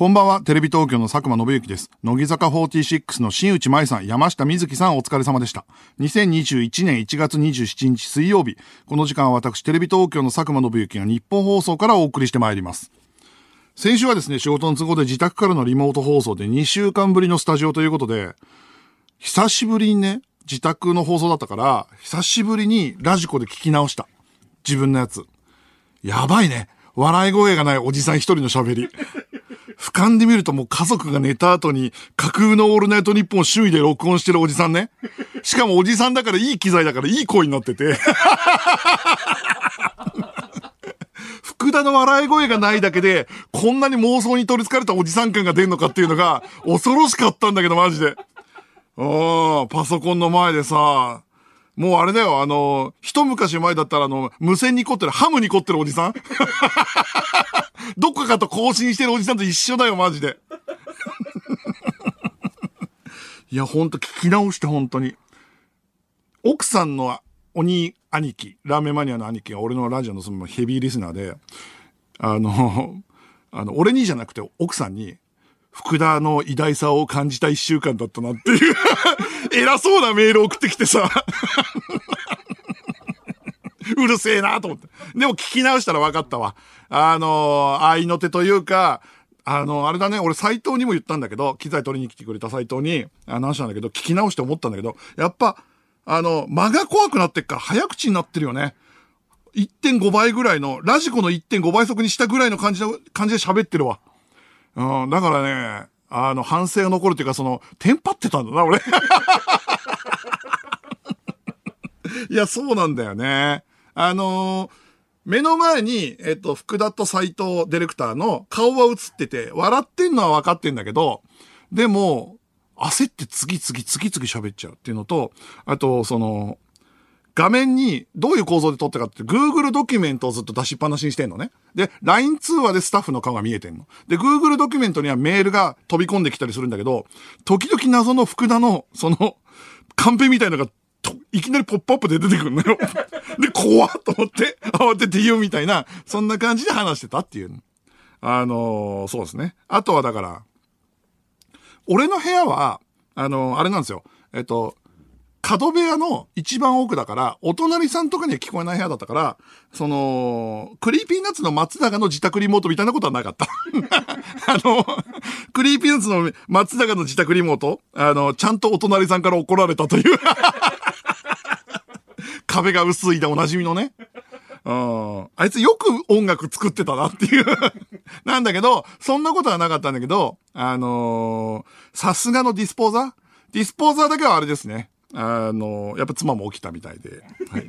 こんばんは、テレビ東京の佐久間信之です。乃木坂46の新内舞さん、山下美月さんお疲れ様でした。2021年1月27日水曜日、この時間は私、テレビ東京の佐久間信之が日本放送からお送りしてまいります。先週はですね、仕事の都合で自宅からのリモート放送で2週間ぶりのスタジオということで、久しぶりにね、自宅の放送だったから、久しぶりにラジコで聞き直した。自分のやつ。やばいね。笑い声がないおじさん一人の喋り。俯瞰で見るともう家族が寝た後に架空のオールナイトニッポン周囲で録音してるおじさんね。しかもおじさんだからいい機材だからいい声になってて。福田の笑い声がないだけで、こんなに妄想に取り憑かれたおじさん感が出るのかっていうのが恐ろしかったんだけど、マジで。ああ、パソコンの前でさ、もうあれだよ、あの、一昔前だったらあの、無線に凝ってる、ハムに凝ってるおじさん？どっかかと更新してるおじさんと一緒だよ、マジで。いや、ほんと聞き直して、本当に。奥さんの鬼兄貴、ラーメンマニアの兄貴が俺のラジオのそのヘビーリスナーで、あの、あの、俺にじゃなくて奥さんに、福田の偉大さを感じた一週間だったなっていう 偉そうなメール送ってきてさ うるせえなと思って。でも聞き直したら分かったわ。あの、愛の手というか、あの、あれだね、俺斎藤にも言ったんだけど、機材取りに来てくれた斎藤に、あの話なんだけど、聞き直して思ったんだけど、やっぱ、あの、間が怖くなってっから早口になってるよね。1.5倍ぐらいの、ラジコの1.5倍速にしたぐらいの感じの、感じで喋ってるわ。うん、だからね、あの、反省が残るっていうか、その、テンパってたんだな、俺。いや、そうなんだよね。あのー目の前に、えっと、福田と斎藤ディレクターの顔は映ってて、笑ってんのは分かってんだけど、でも、焦って次々次々喋っちゃうっていうのと、あと、その、画面にどういう構造で撮ってかって Google ドキュメントをずっと出しっぱなしにしてんのね。で、LINE 通話でスタッフの顔が見えてんの。で、Google ドキュメントにはメールが飛び込んできたりするんだけど、時々謎の福田の、その、カンペみたいのが、いきなりポップアップで出てくるのよ。で、怖っと思って、慌てて言うみたいな、そんな感じで話してたっていう。あのーそうですね。あとはだから、俺の部屋は、あのーあれなんですよ。えっと、角部屋の一番奥だから、お隣さんとかには聞こえない部屋だったから、その、 Creepy Nuts の松永の自宅リモートみたいなことはなかった。あの、Creepy Nuts の松永の自宅リモート、あの、ちゃんとお隣さんから怒られたという。壁が薄いでおなじみのね。うん。あいつよく音楽作ってたなっていう。なんだけど、そんなことはなかったんだけど、あのさすがのディスポーザー？ディスポーザーだけはあれですね。あのやっぱ妻も起きたみたいで。はい。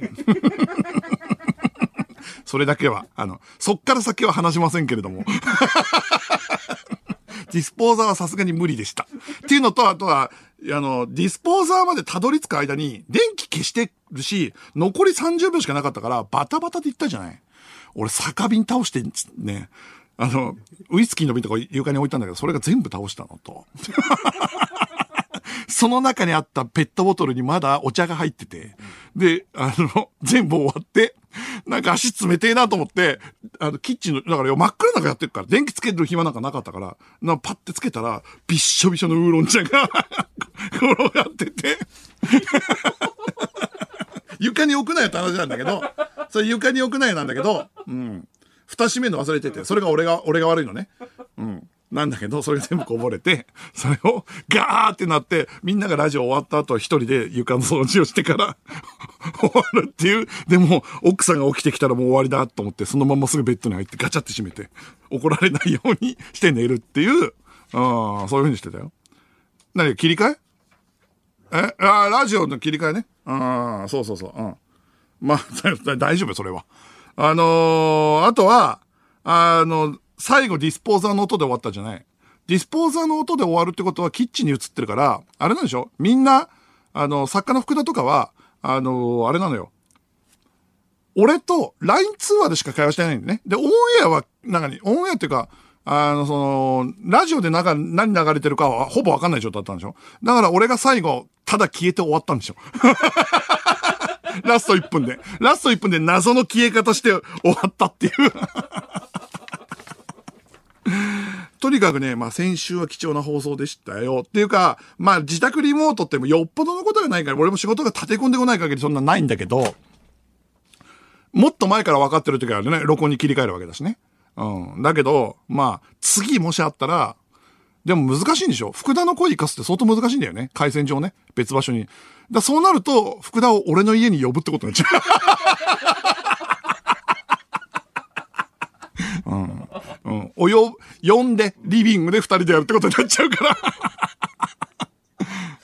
それだけは、あの、そっから先は話しませんけれども。ディスポーザーはさすがに無理でした。っていうのと、あとは、あの、ディスポーザーまでたどり着く間に、電気消してるし、残り30秒しかなかったから、バタバタで行ったじゃない。俺、酒瓶倒してね、あの、ウイスキーの瓶とか床に置いたんだけど、それが全部倒したのと。その中にあったペットボトルにまだお茶が入ってて、で、あの、全部終わって、なんか足冷てえなと思って、あの、キッチンの、だから真っ暗な中やってるから、電気つける暇なんかなかったから、なパッてつけたら、びっしょびしょのウーロン茶が 転がってて、床に置くなよって話なんだけど、それ床に置くなよなんだけど、うん。蓋閉めの忘れてて、それが俺が、俺が悪いのね。なんだけど、それが全部こぼれて、それをガーってなって、みんながラジオ終わった後一人で床の掃除をしてから 終わるっていう。でも、奥さんが起きてきたらもう終わりだと思って、そのまますぐベッドに入ってガチャって閉めて、怒られないようにして寝るっていう、あ、そういう風にしてたよ。何切り替え？え？あラジオの切り替えね。ああ、そうそうそう。うん。まあ、大丈夫、それは。あのーあとは、あの、最後ディスポーザーの音で終わったじゃない。ディスポーザーの音で終わるってことはキッチンに映ってるから、あれなんでしょ？みんな、あの、作家の福田とかは、あのあれなのよ。俺と LINE 通話でしか会話してないんだね。で、オンエアは、なんかに、オンエアっていうか、あの、その、ラジオでなんか何流れてるかはほぼわかんない状態だったんでしょ？だから俺が最後、ただ消えて終わったんでしょ？ラスト1分で。ラスト1分で謎の消え方して終わったっていう。とにかくね、まあ先週は貴重な放送でしたよ。っていうか、まあ自宅リモートってもよっぽどのことがないから、俺も仕事が立て込んでこない限りそんなないんだけど、もっと前から分かってる時はね、録音に切り替えるわけだしね。うん。だけど、まあ、次もしあったら、でも難しいんでしょ？福田の声生かすって相当難しいんだよね。回線上ね。別場所に。だそうなると、福田を俺の家に呼ぶってことになっちゃう。うん。うん。およ、呼んで、リビングで二人でやるってことになっちゃうから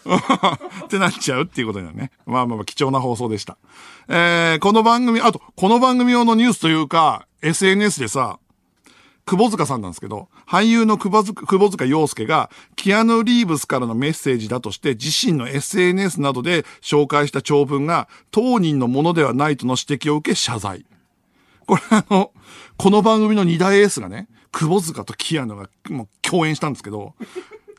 ってなっちゃうっていうことだよね。まあまあまあ貴重な放送でした。えー、この番組、あと、この番組用のニュースというか、SNS でさ、窪塚さんなんですけど、俳優の窪塚窪塚洋介が、キアヌ・リーブスからのメッセージだとして、自身の SNS などで紹介した長文が、当人のものではないとの指摘を受け謝罪。これあの、この番組の二大エースがね、窪塚とキアヌがもう共演したんですけど、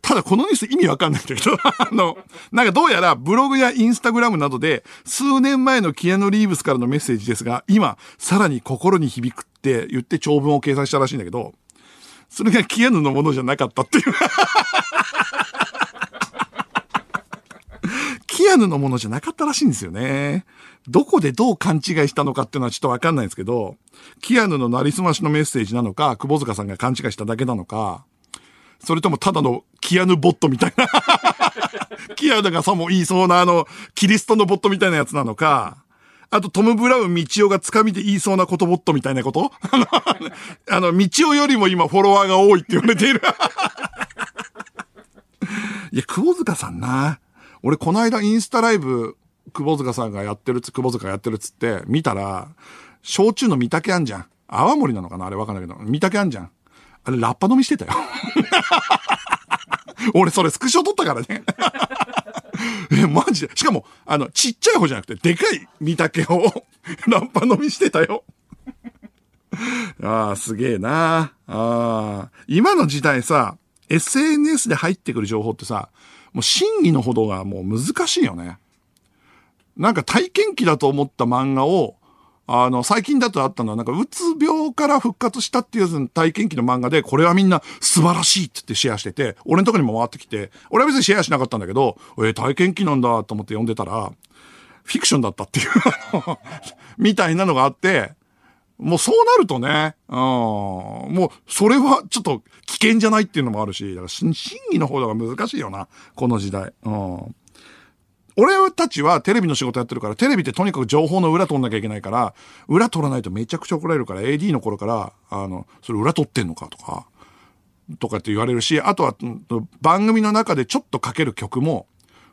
ただこのニュース意味わかんないんだけど、あの、なんかどうやらブログやインスタグラムなどで数年前のキアヌ・リーブスからのメッセージですが、今、さらに心に響くって言って長文を掲載したらしいんだけど、それがキアヌのものじゃなかったっていう キアヌのものじゃなかったらしいんですよね。どこでどう勘違いしたのかっていうのはちょっとわかんないんですけど、キアヌのなりすましのメッセージなのか、窪塚さんが勘違いしただけなのか、それともただのキアヌボットみたいな キアヌがさも言いそうなあの、キリストのボットみたいなやつなのか、あとトム・ブラウン、道夫が掴みで言いそうなことボットみたいなこと？あの、あの、道夫よりも今フォロワーが多いって言われている いや、久保塚さんな。俺この間インスタライブ、久保塚さんがやってるつ、久保塚やってるっつって、見たら、焼酎の三竹あんじゃん。泡盛なのかな？あれわかんないけど。三竹あんじゃん。あれ、ラッパ飲みしてたよ。俺、それスクショ撮ったからね。え、マジで？しかも、あの、ちっちゃい方じゃなくて、でかい見竹を ラッパ飲みしてたよ。ああ、すげえな。ああ。今の時代さ、SNS で入ってくる情報ってさ、もう真偽のほどがもう難しいよね。なんか体験記だと思った漫画を、あの、最近だとあったのは、なんか、うつ病から復活したっていう体験記の漫画で、これはみんな素晴らしいって言ってシェアしてて、俺のとこにも回ってきて、俺は別にシェアしなかったんだけど、えー、体験記なんだと思って読んでたら、フィクションだったっていう みたいなのがあって、もうそうなるとね、うん、もうそれはちょっと危険じゃないっていうのもあるし、だから真偽の方が難しいよな、この時代。うん俺たちはテレビの仕事やってるから、テレビってとにかく情報の裏取んなきゃいけないから、裏取らないとめちゃくちゃ怒られるから、AD の頃から、あの、それ裏取ってんのかとか、とかって言われるし、あとは、番組の中でちょっとかける曲も、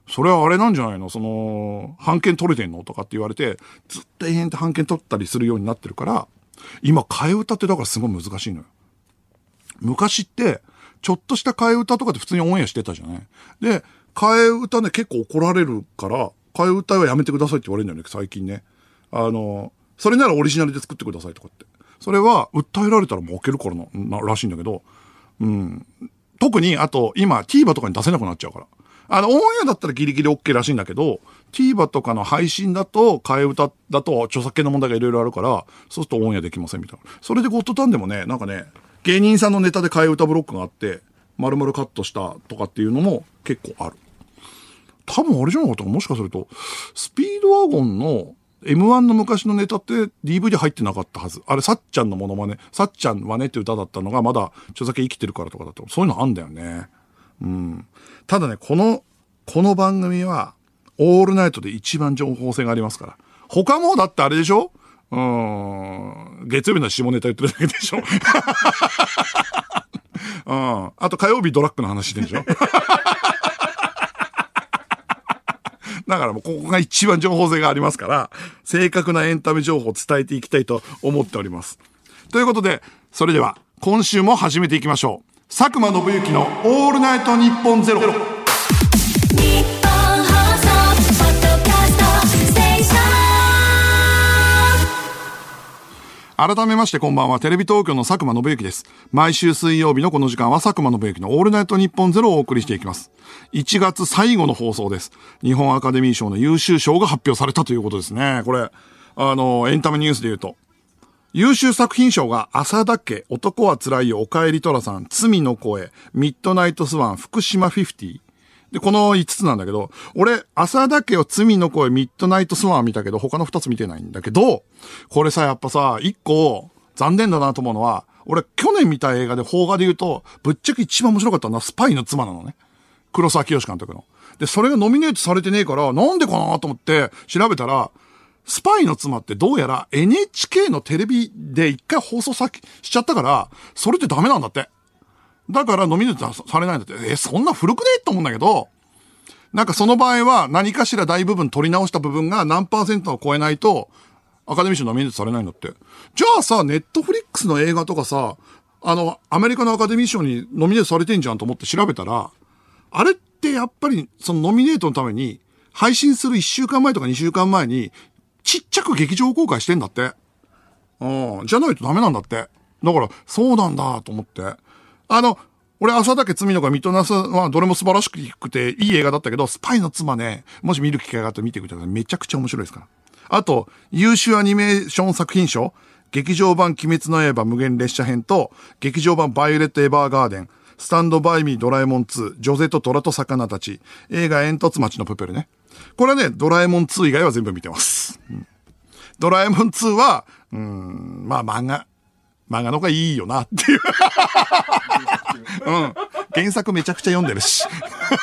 それはあれなんじゃないの？その、判権取れてんの？とかって言われて、ずっと永遠と判権取ったりするようになってるから、今、替え歌ってだからすごい難しいのよ。昔って、ちょっとした替え歌とかって普通にオンエアしてたじゃない？で、替え歌ね、結構怒られるから、替え歌はやめてくださいって言われるんだよね、最近ね。あの、それならオリジナルで作ってくださいとかって。それは、訴えられたら負けるからな、ならしいんだけど、うん。特に、あと、今、TVer とかに出せなくなっちゃうから。あの、オンエアだったらギリギリ OK らしいんだけど、TVer とかの配信だと、替え歌だと著作権の問題がいろいろあるから、そうするとオンエアできませんみたいな。それでゴッドタンでもね、なんかね、芸人さんのネタで替え歌ブロックがあって、丸々カットしたとかっていうのも結構ある。多分あれじゃなかったかもしかすると、スピードワゴンの M1 の昔のネタって DVD 入ってなかったはず。あれ、さっちゃんのモノマネ、さっちゃんはねって歌だったのがまだ著作権生きてるからとかだと、そういうのあんだよね。うん。ただね、この、この番組は、オールナイトで一番情報性がありますから。他もだってあれでしょ？うん。月曜日の下ネタ言ってるだけでしょうん。あと火曜日ドラッグの話でしょだからもうここが一番情報性がありますから、正確なエンタメ情報を伝えていきたいと思っております。ということで、それでは今週も始めていきましょう。佐久間信之のオールナイトニッポンゼロ。改めましてこんばんは、テレビ東京の佐久間宣行です。毎週水曜日のこの時間は佐久間宣行のオールナイトニッポンゼロをお送りしていきます。1月最後の放送です。日本アカデミー賞の優秀賞が発表されたということですね。これ、あの、エンタメニュースで言うと。優秀作品賞が浅田家、男はつらいよ、お帰り寅さん、罪の声、ミッドナイトスワン、福島フィフティ。で、この5つなんだけど、俺、浅田家と罪の声、ミッドナイトスワン見たけど、他の2つ見てないんだけど、これさ、やっぱさ、1個、残念だなと思うのは、俺、去年見た映画で邦画で言うと、ぶっちゃけ一番面白かったのはスパイの妻なのね。黒沢清監督の。で、それがノミネートされてねえから、なんでかなと思って調べたら、スパイの妻ってどうやら NHK のテレビで一回放送さしちゃったから、それってダメなんだって。だからノミネートされないんだって。え、そんな古くねえと思うんだけど、なんかその場合は何かしら大部分取り直した部分が何パーセントを超えないと、アカデミー賞ノミネートされないんだって。じゃあさ、ネットフリックスの映画とかさ、あの、アメリカのアカデミー賞にノミネートされてんじゃんと思って調べたら、あれってやっぱりそのノミネートのために、配信する1週間前とか2週間前に、ちっちゃく劇場公開してんだって。うん。じゃないとダメなんだって。だから、そうなんだと思って。あの、俺、朝だけ罪の子ミッドナスはどれも素晴らしくていい映画だったけど、スパイの妻ね、もし見る機会があったら見てください。めちゃくちゃ面白いですから。あと、優秀アニメーション作品賞、劇場版鬼滅の刃無限列車編と、劇場版バイオレットエヴァーガーデン、スタンドバイミードラえもん2、ジョゼと虎と魚たち、映画煙突町のプペルね。これはね、ドラえもん2以外は全部見てます。うん、ドラえもん2は、うん、まあ漫画、漫画の方がいいよなっていう うん。原作めちゃくちゃ読んでるし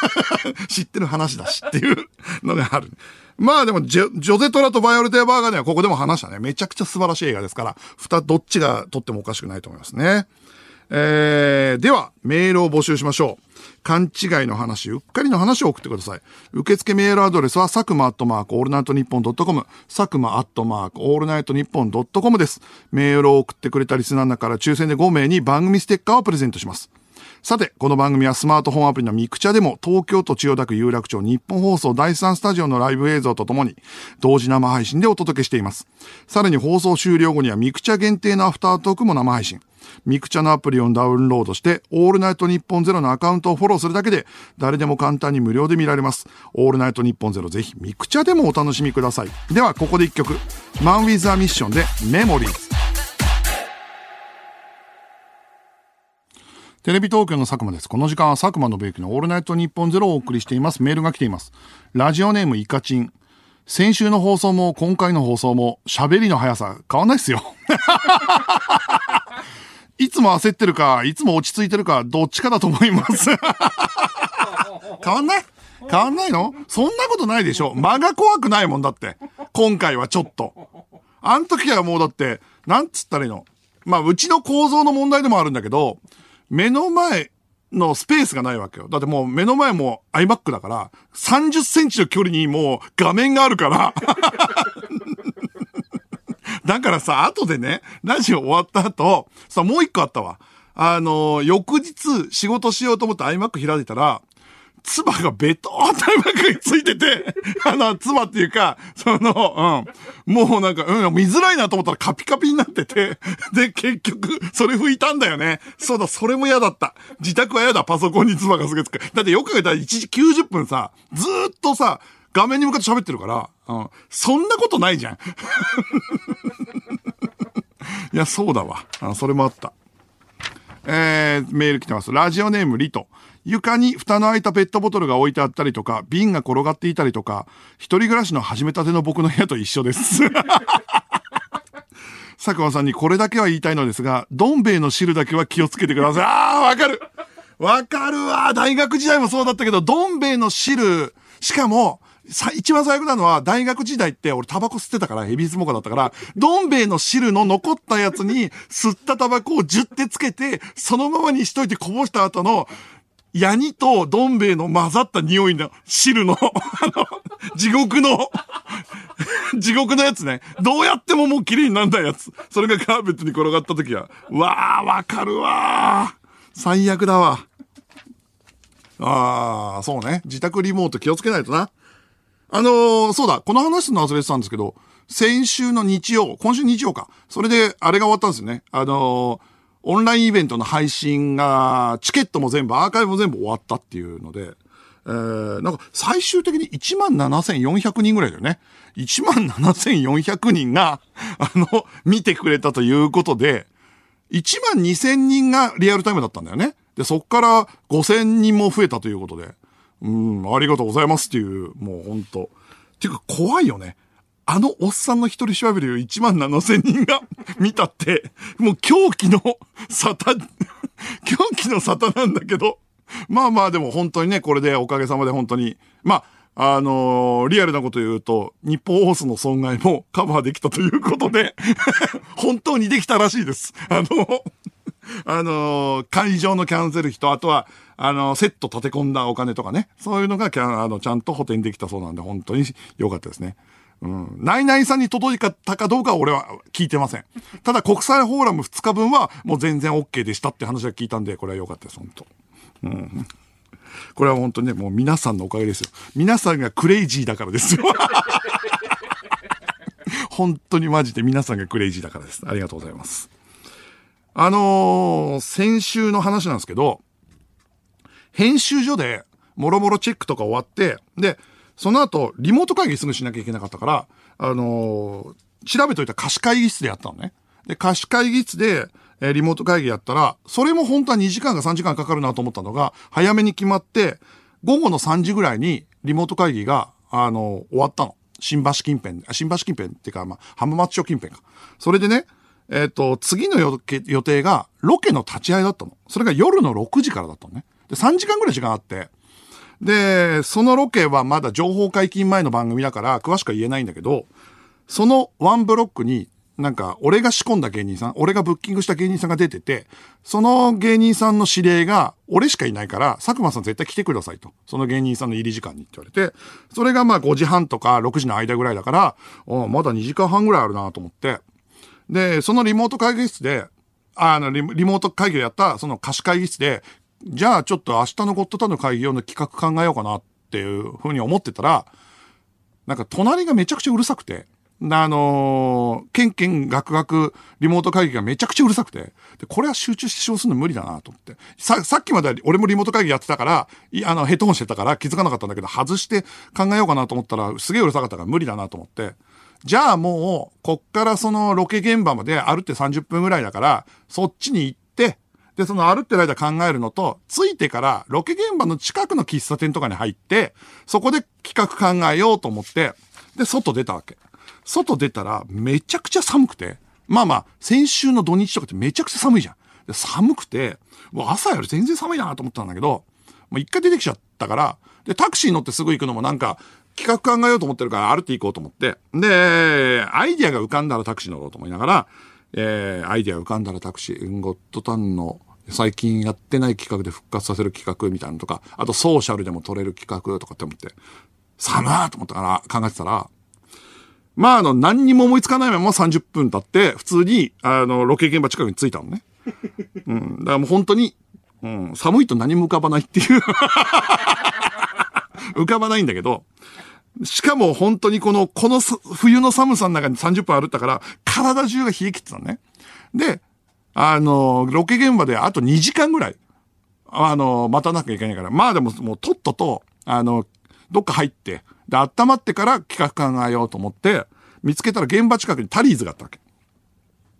知ってる話だしっていうのがある。まあでもジョ、ジョゼ虎とヴァイオレット・エヴァーガーデンはここでも話したね。めちゃくちゃ素晴らしい映画ですから、二、どっちが獲ってもおかしくないと思いますね。えー、では、メールを募集しましょう。勘違いの話、うっかりの話を送ってください。受付メールアドレスは、佐久間アットマークオールナイトニッポンドットコム、佐久間アットマークオールナイトニッポンドットコムです。メールを送ってくれたリスナーの中から抽選で5名に番組ステッカーをプレゼントします。さて、この番組はスマートフォンアプリのミクチャでも東京都千代田区有楽町ニッポン放送第3スタジオのライブ映像とともに同時生配信でお届けしています。さらに放送終了後にはミクチャ限定のアフタートークも生配信。ミクチャのアプリをダウンロードして、オールナイトニッポンゼロのアカウントをフォローするだけで、誰でも簡単に無料で見られます。オールナイトニッポンゼロぜひミクチャでもお楽しみください。では、ここで一曲。 MAN WITH A MISSION でメモリーズ。テレビ東京の佐久間です。この時間は佐久間宣行のオールナイトニッポンゼロをお送りしています。メールが来ています。ラジオネームイカチン。先週の放送も今回の放送も喋りの速さ変わんないっすよ。いつも焦ってるか、いつも落ち着いてるか、どっちかだと思います。変わんない？変わんないの？そんなことないでしょ間が怖くないもんだって。今回はちょっと。あの時はもうだって、なんつったらいいの？まあ、うちの構造の問題でもあるんだけど、目の前のスペースがないわけよ。だってもう目の前も iMac だから、30センチの距離にもう画面があるから だからさ、後でね、ラジオ終わった後、さ、もう一個あったわ。あの、翌日仕事しようと思って iMac 開いたら、唾がベトータイマークについてて、あの、唾っていうか、その、うん、もうなんか、うん、見づらいなと思ったらカピカピになってて、で、結局、それ拭いたんだよね。そうだ、それも嫌だった。自宅は嫌だ、パソコンに唾がすげつく。だってよく考えたら1時90分さ、ずーっとさ、画面に向かって喋ってるから、うん、そんなことないじゃん。いや、そうだわ。あそれもあった。えー、メール来てます。ラジオネームリト。床に蓋の開いたペットボトルが置いてあったりとか、瓶が転がっていたりとか、一人暮らしの始めたての僕の部屋と一緒です。佐久間さんにこれだけは言いたいのですが、どん兵衛の汁だけは気をつけてください。ああ、わかるわかるわ大学時代もそうだったけど、どん兵衛の汁、しかも、さ、一番最悪なのは、大学時代って俺タバコ吸ってたから、ヘビースモーカーだったから、どん兵衛の汁の残ったやつに、吸ったタバコをジュってつけて、そのままにしといてこぼした後の、ヤニとどん兵衛の混ざった匂いの汁の、あの、地獄の、地獄のやつね。どうやってももう綺麗になんないやつ。それがカーペットに転がった時は、わー、わかるわー。最悪だわ。あー、そうね。自宅リモート気をつけないとな。あのー、そうだ、この話すの忘れてたんですけど、先週の日曜、今週日曜か。それで、あれが終わったんですよね。あのーオンラインイベントの配信が、チケットも全部、アーカイブも全部終わったっていうので、えー、なんか最終的に17,400人ぐらいだよね。17,400人が、あの、見てくれたということで、12,000人がリアルタイムだったんだよね。で、そっから5,000人も増えたということで、うん、ありがとうございますっていう、もうほんと。ていうか怖いよね。あのおっさんの一人しゃべりを1万7千人が見たって、もう狂気の沙汰、狂気の沙汰なんだけど、まあまあでも本当にね、これでおかげさまで本当に、まあ、あのー、リアルなこと言うと、日本放送の損害もカバーできたということで 本当にできたらしいです。あの、あのー、会場のキャンセル費と、あとは、あの、セット立て込んだお金とかね、そういうのが、あの、ちゃんと補填できたそうなんで、本当に良かったですね。うん。ナイナイさんに届いたかどうかは俺は聞いてません。ただ国際フォーラム2日分はもう全然 OK でしたって話は聞いたんで、これは良かったです、本当うん。これは本当にね、もう皆さんのおかげですよ。皆さんがクレイジーだからですよ。本当にマジで皆さんがクレイジーだからです。ありがとうございます。あのー、先週の話なんですけど、編集所で、もろもろチェックとか終わって、で、その後、リモート会議すぐしなきゃいけなかったから、あのー、調べといた貸し会議室でやったのね。で、貸し会議室で、えー、リモート会議やったら、それも本当は2時間か3時間かかるなと思ったのが、早めに決まって、午後の3時ぐらいにリモート会議が、あのー、終わったの。新橋近辺、新橋近辺っていうか、まあ、浜松町近辺か。それでね、えっ、ー、と、次の予定が、ロケの立ち会いだったの。それが夜の6時からだったのね。で、3時間ぐらい時間あって、で、そのロケはまだ情報解禁前の番組だから詳しくは言えないんだけど、そのワンブロックになんか、俺が仕込んだ芸人さん、俺がブッキングした芸人さんが出てて、その芸人さんの指令が、俺しかいないから、佐久間さん絶対来てくださいと。その芸人さんの入り時間にって言われて、それがまあ5時半とか6時の間ぐらいだから、まだ2時間半ぐらいあるなと思って。で、そのリモート会議室で、あのリ、リモート会議をやった、その貸し会議室で、じゃあちょっと明日のゴッドタンの会議用の企画考えようかなっていうふうに思ってたら、なんか隣がめちゃくちゃうるさくて、あのー、ケンケンガクガクリモート会議がめちゃくちゃうるさくて、で、これは集中して使用するの無理だなと思って。さ、さっきまで俺もリモート会議やってたから、いあの、ヘッドホンしてたから気づかなかったんだけど、外して考えようかなと思ったら、すげえうるさかったから無理だなと思って。じゃあもう、こっからそのロケ現場まで歩って30分ぐらいだから、そっちに行って、で、その歩ってる間考えるのと、着いてからロケ現場の近くの喫茶店とかに入って、そこで企画考えようと思って、で、外出たわけ。外出たらめちゃくちゃ寒くて、まあまあ、先週の土日とかってめちゃくちゃ寒いじゃん。で寒くて、もう朝より全然寒いなと思ったんだけど、もう一回出てきちゃったから、で、タクシー乗ってすぐ行くのもなんか、企画考えようと思ってるから歩いていこうと思って。で、アイディアが浮かんだらタクシー乗ろうと思いながら、えー、アイディア浮かんだらタクシー、ゴッドタンの最近やってない企画で復活させる企画みたいなのとか、あとソーシャルでも撮れる企画とかって思って、寒ーと思ったから考えてたら、まあ、あの、何にも思いつかないまま30分経って、普通に、あの、ロケ現場近くに着いたのね。うん。だからもう本当に、うん、寒いと何も浮かばないっていう 浮かばないんだけど、しかも本当にこの、この冬の寒さの中に30分歩ったから、体中が冷え切ってたのね。で、あの、ロケ現場であと2時間ぐらい、あの、待たなきゃいけないから、まあでももうとっとと、あの、どっか入って、で、温まってから企画考えようと思って、見つけたら現場近くにタリーズがあったわけ。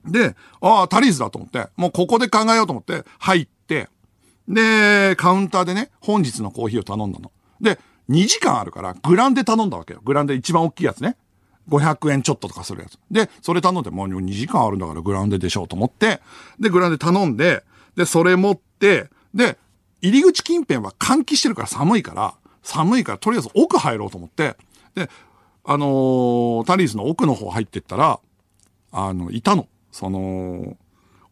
で、ああ、タリーズだと思って、もうここで考えようと思って、入って、で、カウンターでね、本日のコーヒーを頼んだの。で、2時間あるから、グランで頼んだわけよ。グランで一番大きいやつね。500円ちょっととかするやつ。で、それ頼んで、もう2時間あるんだからグランデでしょうと思って、で、グランデ頼んで、で、それ持って、で、入り口近辺は換気してるから寒いから、寒いからとりあえず奥入ろうと思って、で、あのー、タリーズの奥の方入ってったら、あの、いたの。その、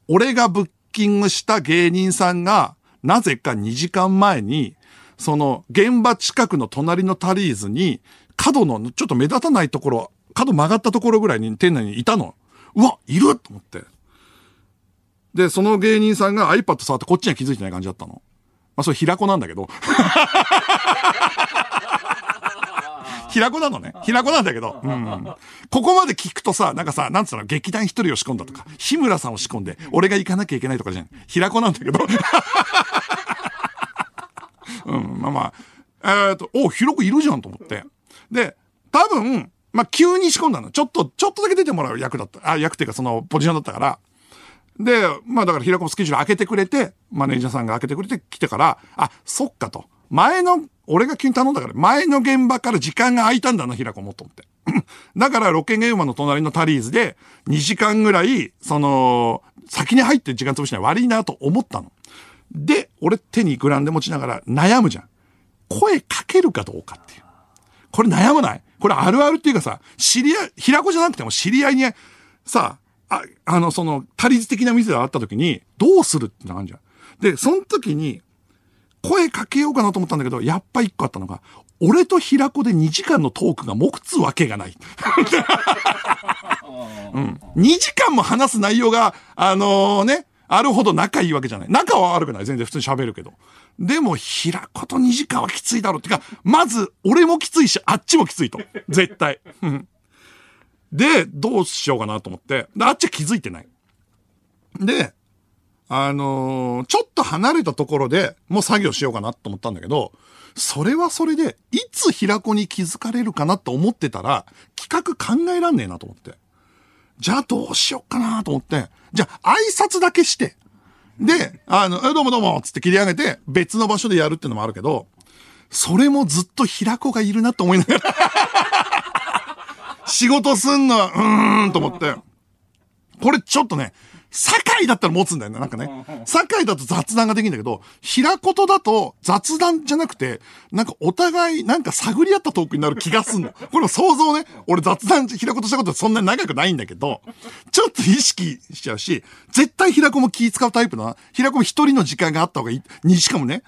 俺がブッキングした芸人さんが、なぜか2時間前に、その、現場近くの隣のタリーズに、角のちょっと目立たないところ、角曲がったところぐらいに店内にいたの。うわ、いると思って。で、その芸人さんが iPad 触ってこっちには気づいてない感じだったの。まあ、それ平子なんだけど。平子なのね。平子なんだけど。うん。ここまで聞くとさ、なんかさ、なんつうの、劇団一人を仕込んだとか、日村さんを仕込んで、俺が行かなきゃいけないとかじゃん。平子なんだけど。うん、まあまあ、えー、っと、お、ひろこいるじゃんと思って。で、多分、まあ、急に仕込んだの。ちょっと、ちょっとだけ出てもらう役だった。あ、役っていうかそのポジションだったから。で、まあだから平子スケジュール開けてくれて、マネージャーさんが開けてくれて来てから、あ、そっかと。前の、俺が急に頼んだから、前の現場から時間が空いたんだな、平子もと思って。だからロケ現場の隣のタリーズで2時間ぐらい、その、先に入って時間潰しない悪いなと思ったの。で、俺手にグランで持ちながら悩むじゃん。声かけるかどうかっていう。これ悩まない？これあるあるっていうかさ、知り合い、平子じゃなくても知り合いに、さ、あ、あの、その、タリーズ的な店があった時に、どうするってのがあるじゃん。で、その時に、声かけようかなと思ったんだけど、やっぱ一個あったのが、俺と平子で2時間のトークが目つわけがない。うん。2時間も話す内容が、あのー、ね、あるほど仲いいわけじゃない。仲は悪くない。全然普通に喋るけど。でも、平子と2時間はきついだろう。ってか、まず、俺もきついし、あっちもきついと。絶対。で、どうしようかなと思って。で、あっちは気づいてない。で、あのー、ちょっと離れたところでもう作業しようかなと思ったんだけど、それはそれで、いつ平子に気づかれるかなと思ってたら、企画考えらんねえなと思って。じゃあどうしよっかなと思って、じゃあ挨拶だけして、で、あの、え、どうもどうもつって切り上げて、別の場所でやるってのもあるけど、それもずっと平子がいるなと思いながら。仕事すんのは、うーんと思って。これちょっとね、堺だったら持つんだよね、なんかね。堺だと雑談ができるんだけど、平言だと雑談じゃなくて、なんかお互いなんか探り合ったトークになる気がすんの。これも想像ね、俺雑談平言したことそんなに長くないんだけど、ちょっと意識しちゃうし、絶対平子も気使うタイプだな。平子も一人の時間があった方がいい。に、しかもね、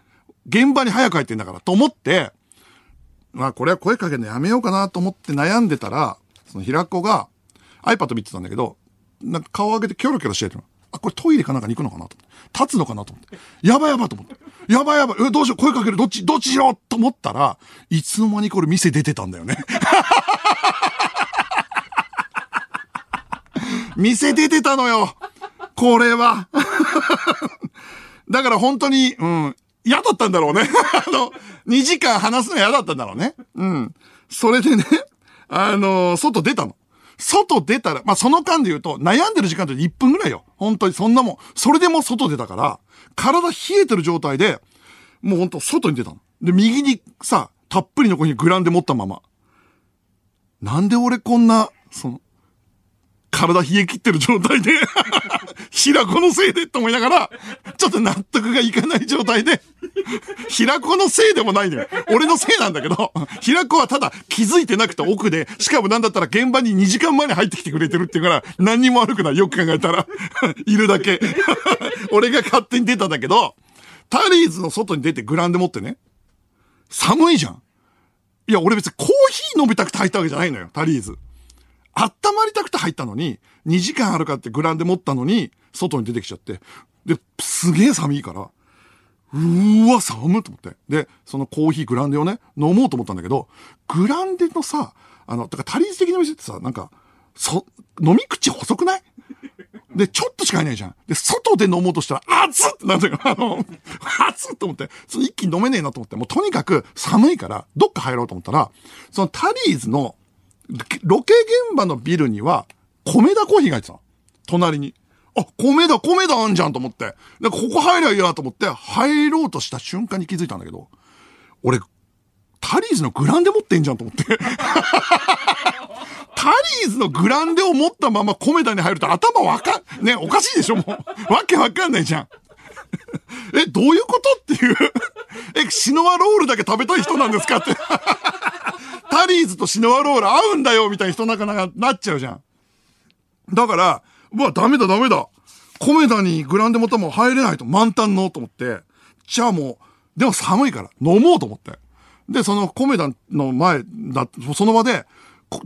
現場に早く入ってんだからと思って、まあこれは声かけるのやめようかなと思って悩んでたら、その平子が iPad 見てたんだけど、なんか顔上げてキョロキョロしてる。あ、これトイレかなんかに行くのかなと思って。立つのかなと思って。やばいやばいと思って。やばいやばい。え、どうしよう。声かける。どっち、どっちしろと思ったら、いつの間にこれ店出てたんだよね。店出てたのよ。これは。だから本当に、うん、嫌だったんだろうね。あの、2時間話すの嫌だったんだろうね。うん。それでね、あのー、外出たの。外出たら、まあ、その間で言うと、悩んでる時間って1分ぐらいよ。本当にそんなもん。それでも外出たから、体冷えてる状態で、もうほんと外に出たの。で、右にさ、たっぷりの子にグランで持ったまま。なんで俺こんな、その、体冷え切ってる状態で 平子のせいでって思いながら、ちょっと納得がいかない状態で、平子のせいでもないのよ。俺のせいなんだけど、平子はただ気づいてなくて奥で、しかもなんだったら現場に2時間前に入ってきてくれてるっていうから、何にも悪くない。よく考えたら。いるだけ。俺が勝手に出たんだけど、タリーズの外に出てグランで持ってね、寒いじゃん。いや、俺別にコーヒー飲みたくて入ったわけじゃないのよ、タリーズ。温まりたくて入ったのに、2時間あるかってグランで持ったのに、外に出てきちゃって。で、すげえ寒いから、うーわ、寒いと思って。で、そのコーヒーグランデをね、飲もうと思ったんだけど、グランデのさ、あの、だから足りず的な店ってさ、なんか、そ、飲み口細くない？で、ちょっとしかいないじゃん。で、外で飲もうとしたら、熱っってなんだよ。あの、熱っと思って、その一気に飲めねえなと思って、もうとにかく寒いから、どっか入ろうと思ったら、そのタリーズのロケ現場のビルには、米田コーヒーが入ってた隣に。あ、米田、米田あんじゃんと思って。で、ここ入りゃいいやと思って、入ろうとした瞬間に気づいたんだけど、俺、タリーズのグランデ持ってんじゃんと思って。タリーズのグランデを持ったまま米田に入ると頭わかん、ね、おかしいでしょもう。わけわかんないじゃん。え、どういうこと？っていう。え、シノワロールだけ食べたい人なんですか？って。タリーズとシノワロール合うんだよみたいな人なかなかなっちゃうじゃん。だから、うわ、ダメだダメだ。米田にグランデもたも入れないと満タンのと思って、じゃあもう、でも寒いから飲もうと思って。で、その米田の前だ、その場で、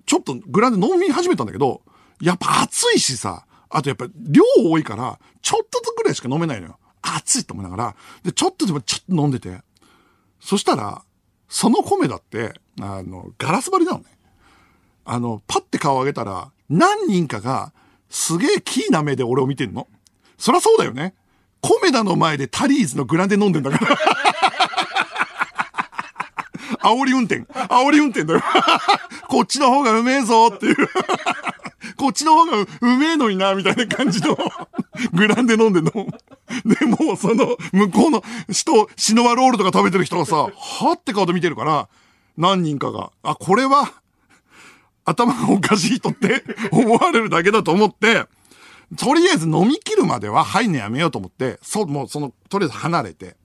ちょっとグランデ飲み始めたんだけど、やっぱ暑いしさ、あとやっぱ量多いから、ちょっとずつぐらいしか飲めないのよ。暑いと思いながら、で、ちょっとでもちょっと飲んでて。そしたら、その米だって、あの、ガラス張りなのね。あの、パッて顔上げたら、何人かが、すげえキーな目で俺を見てんの。そりゃそうだよね。コメダの前でタリーズのグランデ飲んでんだから 煽り運転。煽り運転だよ。こっちの方がうめえぞっていう。こっちの方がうめえのにな、みたいな感じの、グランで飲んでんの。で、もその、向こうの人、シノワロールとか食べてる人がさ、はって顔で見てるから、何人かが、あ、これは、頭がおかしい人って 思われるだけだと思って、とりあえず飲み切るまでは入んのやめようと思って、そう、もうその、とりあえず離れて。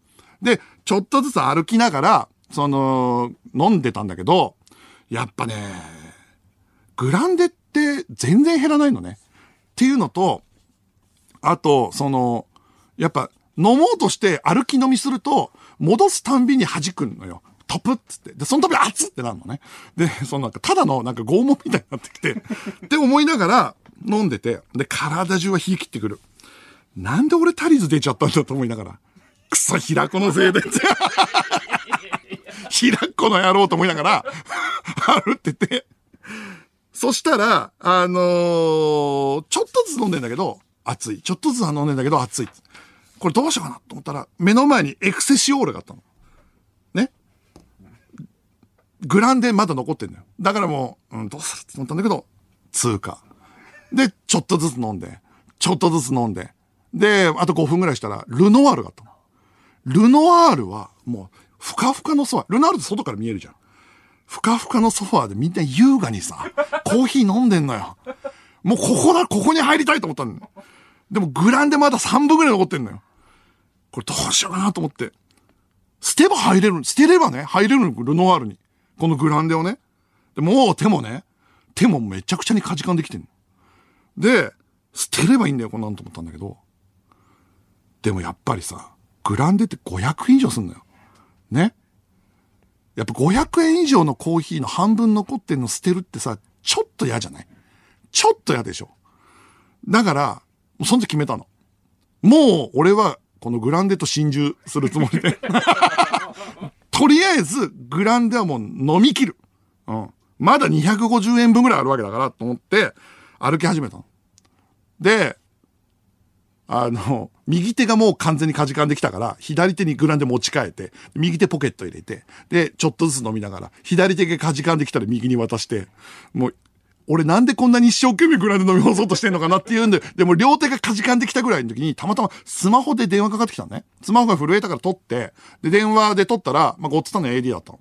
で、ちょっとずつ歩きながら、その、飲んでたんだけど、やっぱね、グランデって全然減らないのね。っていうのと、あと、その、やっぱ飲もうとして歩き飲みすると、戻すたんびに弾くのよ。トプッつって。で、その度熱っってなるのね。で、そのなんか、ただのなんか拷問みたいになってきて、って思いながら飲んでて、で、体中は冷え切ってくる。なんで俺タリーズ出ちゃったんだと思いながら。くそ、平子のせいで。平子の野郎と思いながら、歩ってて。そしたら、あのーちょっとずつ飲んでんだけど、熱い。ちょっとずつは飲んでんだけど、熱い。これどうしようかなと思ったら、目の前にエクセシオールがあったの。グランデまだ残ってんだよ。だからもう、うん、どうするって思ったんだけど、通過。で、ちょっとずつ飲んで、ちょっとずつ飲んで。で、あと5分ぐらいしたら、ルノワールがあったの。ルノワールは、もう、ふかふかのソファー。ルノワールって外から見えるじゃん。ふかふかのソファーでみんな優雅にさ、コーヒー飲んでんのよ。もうここだ、ここに入りたいと思ったんだよ。でもグランでまだ3分ぐらい残ってんのよ。これどうしようかなと思って。捨てば入れる、捨てればね、入れるの、ルノワールに。このグランデをね。でもう手もね、手もめちゃくちゃにかじかんできてんの。で、捨てればいいんだよ、こんなんと思ったんだけど。でもやっぱりさ、グランデって500円以上すんのよ。ね。やっぱ500円以上のコーヒーの半分残ってんの捨てるってさ、ちょっと嫌じゃない？ちょっと嫌でしょ。だから、もうその時決めたの。もう俺はこのグランデと心中するつもりで。とりあえずグランデはもう飲み切る。うん。まだ250円分ぐらいあるわけだからと思って歩き始めたの。で、あの、右手がもう完全にかじかんできたから、左手にグランデ持ち替えて、右手ポケット入れて、で、ちょっとずつ飲みながら、左手がかじかんできたら右に渡して、もう、俺なんでこんなに一生懸命グランで飲み干そうとしてんのかなっていうんで、でも両手がかじかんできたぐらいの時に、たまたまスマホで電話かかってきたのね。スマホが震えたから取って、で、電話で取ったら、まあ、ゴッツタンの AD だったの。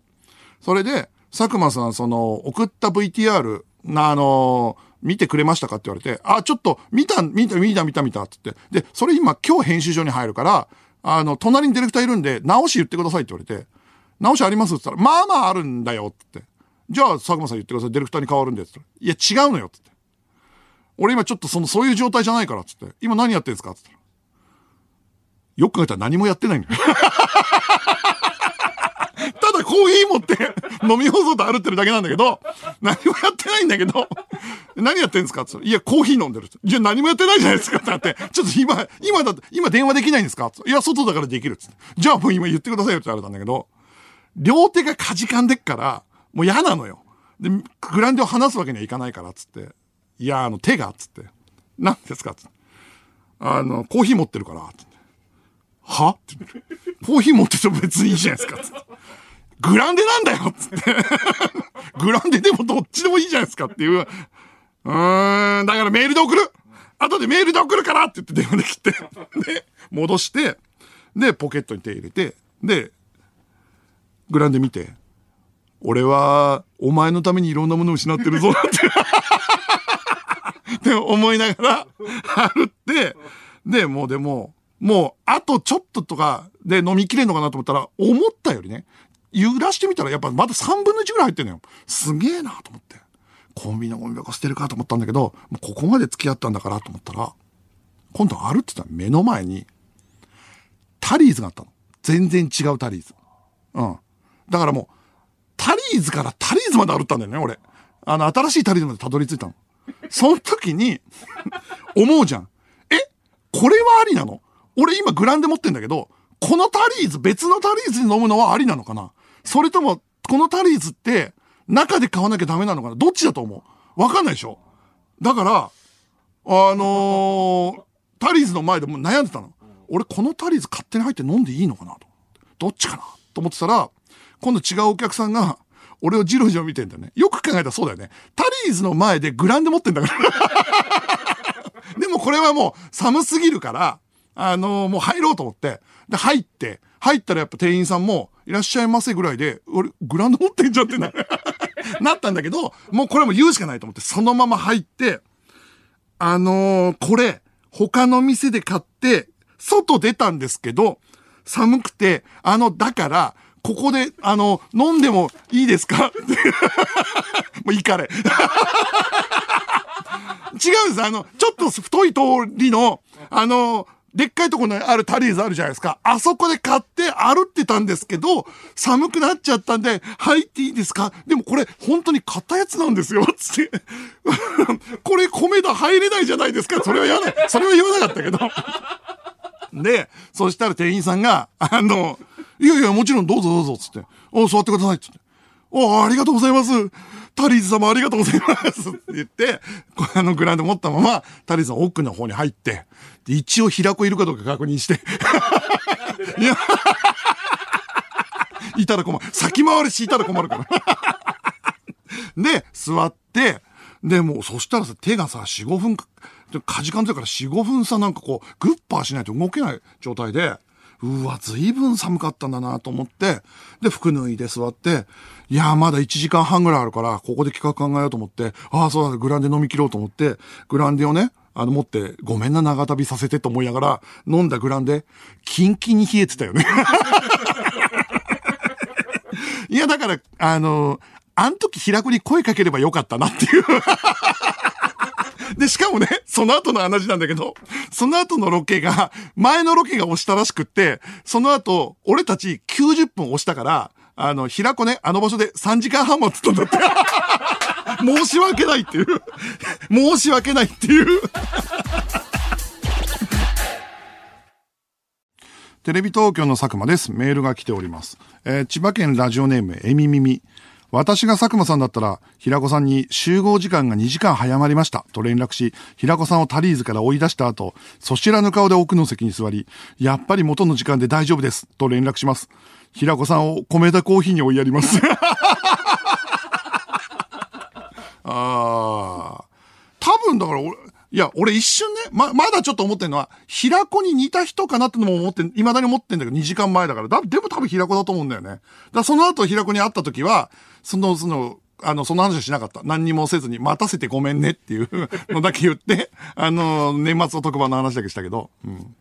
それで、佐久間さん、その、送った VTR、な、あの見てくれましたかって言われて、あ、ちょっと、見た、見た、見た、見た、見た、って言って。で、それ今、今日編集所に入るから、あの、隣にディレクターいるんで、直し言ってくださいって言われて、直しありますって言ったら、まあまああるんだよって。じゃあ、佐久間さん言ってください。ディレクターに変わるんでって。いや、違うのよって言って。俺今ちょっとその、そういう状態じゃないからって言って。今何やってんですかって言ったら。よく考えたら何もやってないのよ。ただコーヒー持って飲み干そうと歩ってるだけなんだけど、何もやってないんだけど、何やってんですかって言ったらいや、コーヒー飲んでる。じゃあ何もやってないじゃないですかってなって、ちょっと今、今だって、今電話できないんですかいや、外だからできるっつって。じゃあもう今言ってくださいよって言われたんだけど、両手がかじかんでっから、もう嫌なのよ。で、グランデを離すわけにはいかないから、つって。いや、あの、手が、つって。何ですかつって。あの、コーヒー持ってるから、つって。は？ってコーヒー持ってても別にいいじゃないですか、つって。グランデなんだよつって。グランデでもどっちでもいいじゃないですかっていう。うーん、だからメールで送る後でメールで送るからって言って電話で切って。で、戻して、で、ポケットに手入れて、で、グランデ見て、俺は、お前のためにいろんなものを失ってるぞ、って。って思いながら、歩って、で、もうでも、もう、あとちょっととかで飲みきれんのかなと思ったら、思ったよりね、揺らしてみたらやっぱまだ3分の1ぐらい入ってんのよ。すげえなと思って。コンビニのゴミ箱捨てるかと思ったんだけど、もうここまで付き合ったんだからと思ったら、今度歩ってたら目の前に、タリーズがあったの。全然違うタリーズ。うん。だからもう、タリーズからタリーズまで歩ったんだよね、俺。あの、新しいタリーズまでたどり着いたの。その時に、思うじゃん。えこれはありなの？俺今グランデ持ってんだけど、このタリーズ、別のタリーズに飲むのはありなのかな？それとも、このタリーズって、中で買わなきゃダメなのかな？どっちだと思う？わかんないでしょ？だから、あのータリーズの前でも悩んでたの。俺このタリーズ勝手に入って飲んでいいのかなと。どっちかな？と思ってたら、今度違うお客さんが、俺をじろじろ見てんだよね。よく考えたらそうだよね。タリーズの前でグランデ持ってんだから。でもこれはもう寒すぎるから、あのー、もう入ろうと思って。で、入って、入ったらやっぱ店員さんも、いらっしゃいませぐらいで、俺、グランド持ってんじゃんってな、なったんだけど、もうこれも言うしかないと思って、そのまま入って、あのー、これ、他の店で買って、外出たんですけど、寒くて、あの、だから、ここで、あの、飲んでもいいですか？もういいかれ。違うんです。あの、ちょっと太い通りの、あの、でっかいところにあるタリーズあるじゃないですか。あそこで買って歩ってたんですけど、寒くなっちゃったんで、入っていいですか？でもこれ、本当に買ったやつなんですよ。つって。これ米田入れないじゃないですか。それは言わない。それは言わなかったけど。で、そしたら店員さんが、あの、いやいや、もちろんどうぞどうぞ、つって。お座ってください、つって。おありがとうございます。タリーズ様ありがとうございますって言って、あのグラウンド持ったまま、タリーズの奥の方に入って、一応平子いるかどうか確認して。いや、いたら困る。先回りしいたら困るから。で、座って、で、もうそしたらさ、手がさ、4、5分、かじかんでから4、5分さ、なんかこう、グッパーしないと動けない状態で、うわ、ずいぶん寒かったんだなと思って、で、服脱いで座って、いや、まだ1時間半ぐらいあるから、ここで企画考えようと思って、ああ、そうだ、グランデ飲み切ろうと思って、グランデをね、あの、持って、ごめんな、長旅させてと思いながら、飲んだグランデ、キンキンに冷えてたよね。いや、だから、あの、あん時平子に声かければよかったなっていうで、しかもね、その後の話なんだけど、その後のロケが、前のロケが押したらしくって、その後、俺たち90分押したから、あの、平子ね、あの場所で3時間半もつったんだって。申し訳ないっていう。申し訳ないっていう。テレビ東京の佐久間です。メールが来ております。えー、千葉県ラジオネーム、えみみみ。私が佐久間さんだったら、平子さんに集合時間が2時間早まりましたと連絡し、平子さんをタリーズから追い出した後、そちらの顔で奥の席に座り、やっぱり元の時間で大丈夫ですと連絡します。平子さんを米田コーヒーに追いやります。ああ。多分だから俺、いや、俺一瞬ね、ま、まだちょっと思ってるのは、平子に似た人かなってのも思って、未だに思ってんだけど、2時間前だから。だ、でも多分平子だと思うんだよね。だその後平子に会った時は、その、その、あの、その話はしなかった。何にもせずに、待たせてごめんねっていう のだけ言って、あの、年末の特番の話だけしたけど、うん。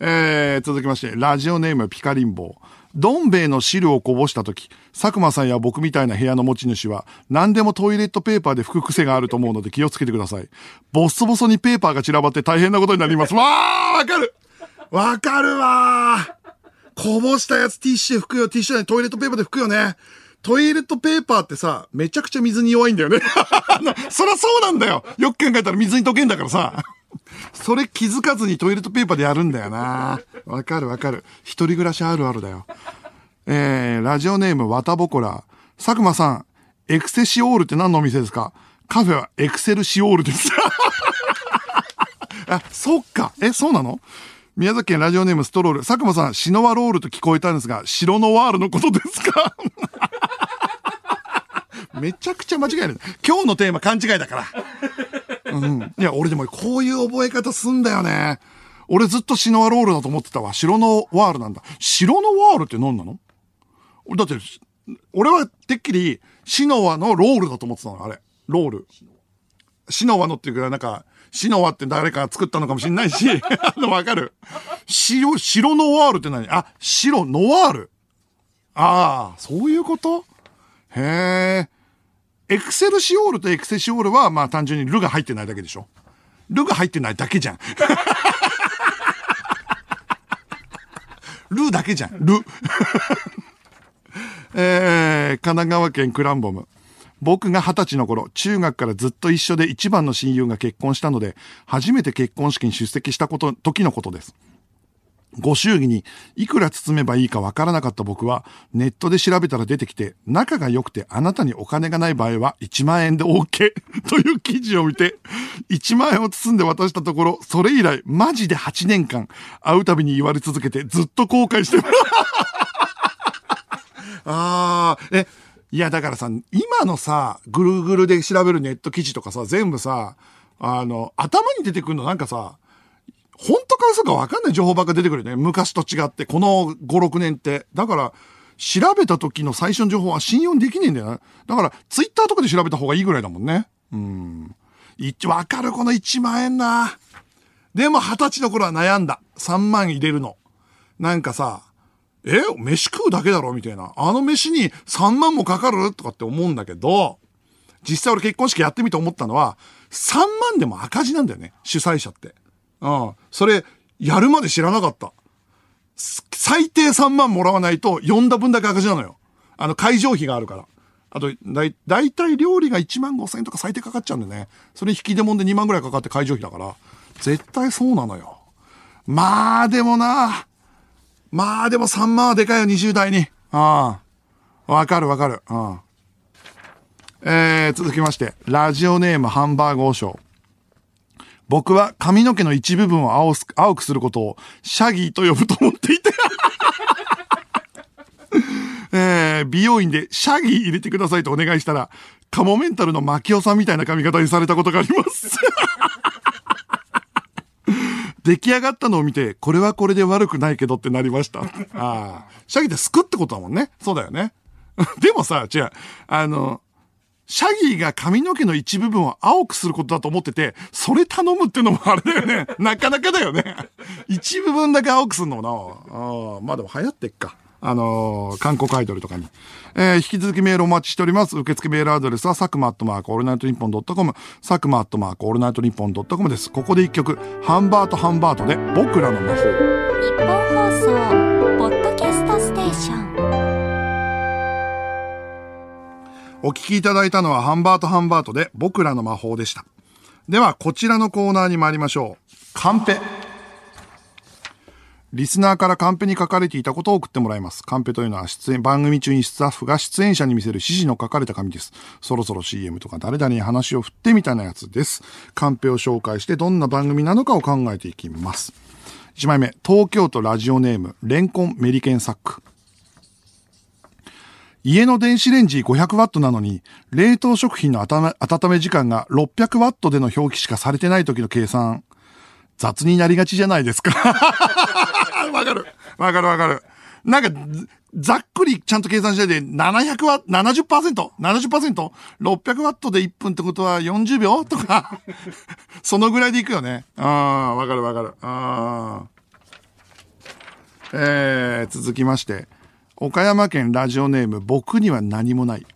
えー、続きまして、ラジオネームピカリンボー。どん兵衛の汁をこぼしたとき、佐久間さんや僕みたいな部屋の持ち主は、何でもトイレットペーパーで拭く癖があると思うので気をつけてください。ボッソボソにペーパーが散らばって大変なことになります。わーわかるわかるわーこぼしたやつティッシュで拭くよ、ティッシュでトイレットペーパーで拭くよね。トイレットペーパーってさ、めちゃくちゃ水に弱いんだよね。そりゃそうなんだよ。よく考えたら水に溶けんだからさ。それ気づかずにトイレットペーパーでやるんだよな。わかるわかる。一人暮らしあるあるだよ。えー、ラジオネーム、わたぼこら。佐久間さん、エクセシオールって何のお店ですか？カフェはエクセルシオールです。あ、そっか。え、そうなの？宮崎県ラジオネームストロール。佐久間さん、シノワロールと聞こえたんですが、白ノワールのことですか？めちゃくちゃ間違える。今日のテーマ勘違いだから。うん。いや、俺でもこういう覚え方すんだよね。俺ずっとシノワロールだと思ってたわ。白のワールなんだ。白のワールって何なの？だって、俺はてっきり、シノワのロールだと思ってたの、あれ。ロール。シノワのっていうか、なんか、シノワって誰か作ったのかもしんないし、あの、わかる。白、白ノワールって何？あ、白ノワール。ああ、そういうこと？へえ。エクセルシオールとエクセシオールは、まあ単純にルが入ってないだけでしょ。ルが入ってないだけじゃん。ルだけじゃん。ル。えー、神奈川県クランボム。僕が二十歳の頃、中学からずっと一緒で一番の親友が結婚したので、初めて結婚式に出席したこと、時のことです。ご祝儀にいくら包めばいいかわからなかった僕はネットで調べたら出てきて仲が良くてあなたにお金がない場合は1万円で OK という記事を見て1万円を包んで渡したところそれ以来マジで8年間会うたびに言われ続けてずっと後悔してます ああ、え、いやだからさ、今のさ、ぐるぐるで調べるネット記事とかさ、全部さ、あの、頭に出てくるのなんかさ、本当か嘘かわかんない情報ばっか出てくるよね。昔と違って、この5、6年って。だから、調べた時の最初の情報は信用できねえんだよな。だから、ツイッターとかで調べた方がいいぐらいだもんね。うん。わかる、この1万円な。でも、二十歳の頃は悩んだ。3万入れるの。なんかさ、え飯食うだけだろみたいな。あの飯に3万もかかるとかって思うんだけど、実際俺結婚式やってみて思ったのは、3万でも赤字なんだよね。主催者って。うん。それ、やるまで知らなかった。最低3万もらわないと、呼んだ分だけ赤字なのよ。あの、会場費があるから。あと、だい、だいたい料理が1万5千円とか最低かかっちゃうんでね。それ引き出物で2万ぐらいかかって会場費だから。絶対そうなのよ。まあ、でもな。まあ、でも3万はでかいよ、20代に。ああ。わかるわかる。うん。えー、続きまして、ラジオネームハンバーグ王将。僕は髪の毛の一部分を青青くすることをシャギーと呼ぶと思っていて えー、美容院でシャギー入れてくださいとお願いしたら、カモメンタルのマキオさんみたいな髪型にされたことがあります出来上がったのを見て、これはこれで悪くないけどってなりました。ああ。シャギーってすくってことだもんね。そうだよね。でもさ、違う。あの、シャギーが髪の毛の一部分を青くすることだと思ってて、それ頼むってのもあれだよね。なかなかだよね。一部分だけ青くするのもな。あまあでも流行ってっか。あのー、韓国アイドルとかに。えー、引き続きメールお待ちしております。受付メールアドレスは、佐久間アットマークオールナイトニッポンドットコム、佐久間アットマークオールナイトニッポンドットコムです。ここで一曲、ハンバートハンバートで、僕らの魔法。ニッポン放送、ポッドキャストステーション。お聞きいただいたのはハンバートハンバートで僕らの魔法でした。では、こちらのコーナーに参りましょう。カンペ。リスナーからカンペに書かれていたことを送ってもらいます。カンペというのは出演、番組中にスタッフが出演者に見せる指示の書かれた紙です。そろそろ CM とか誰々に話を振ってみたいなやつです。カンペを紹介してどんな番組なのかを考えていきます。1枚目、東京都ラジオネーム、レンコンメリケンサック。家の電子レンジ500ワットなのに、冷凍食品の温め時間が600ワットでの表記しかされてない時の計算、雑になりがちじゃないですか。わかる。わかるわかる。なんか、ざっくりちゃんと計算しないで、700ワット、70%、70%、600ワットで1分ってことは40秒とか、そのぐらいでいくよね。ああ、わかるわかる。ああ。えー、続きまして。岡山県ラジオネーム、僕には何もない。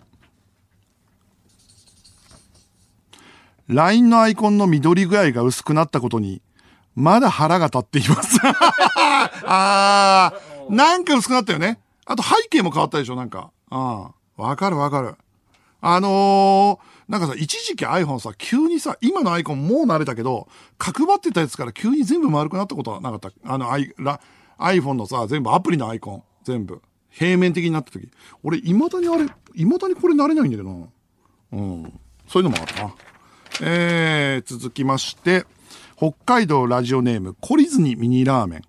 LINE のアイコンの緑具合が薄くなったことに、まだ腹が立っています。あー、なんか薄くなったよね。あと背景も変わったでしょ、なんか。ああ、わかるわかる。あのー、なんかさ、一時期 iPhone さ、急にさ、今のアイコンもう慣れたけど、角張ってたやつから急に全部丸くなったことはなかった。あの、I、iPhone のさ、全部アプリのアイコン、全部。平面的になった時。俺、未だにあれ、未だにこれ慣れないんだよな。うん。そういうのもあるな。えー、続きまして、北海道ラジオネーム、懲りずにミニラーメン。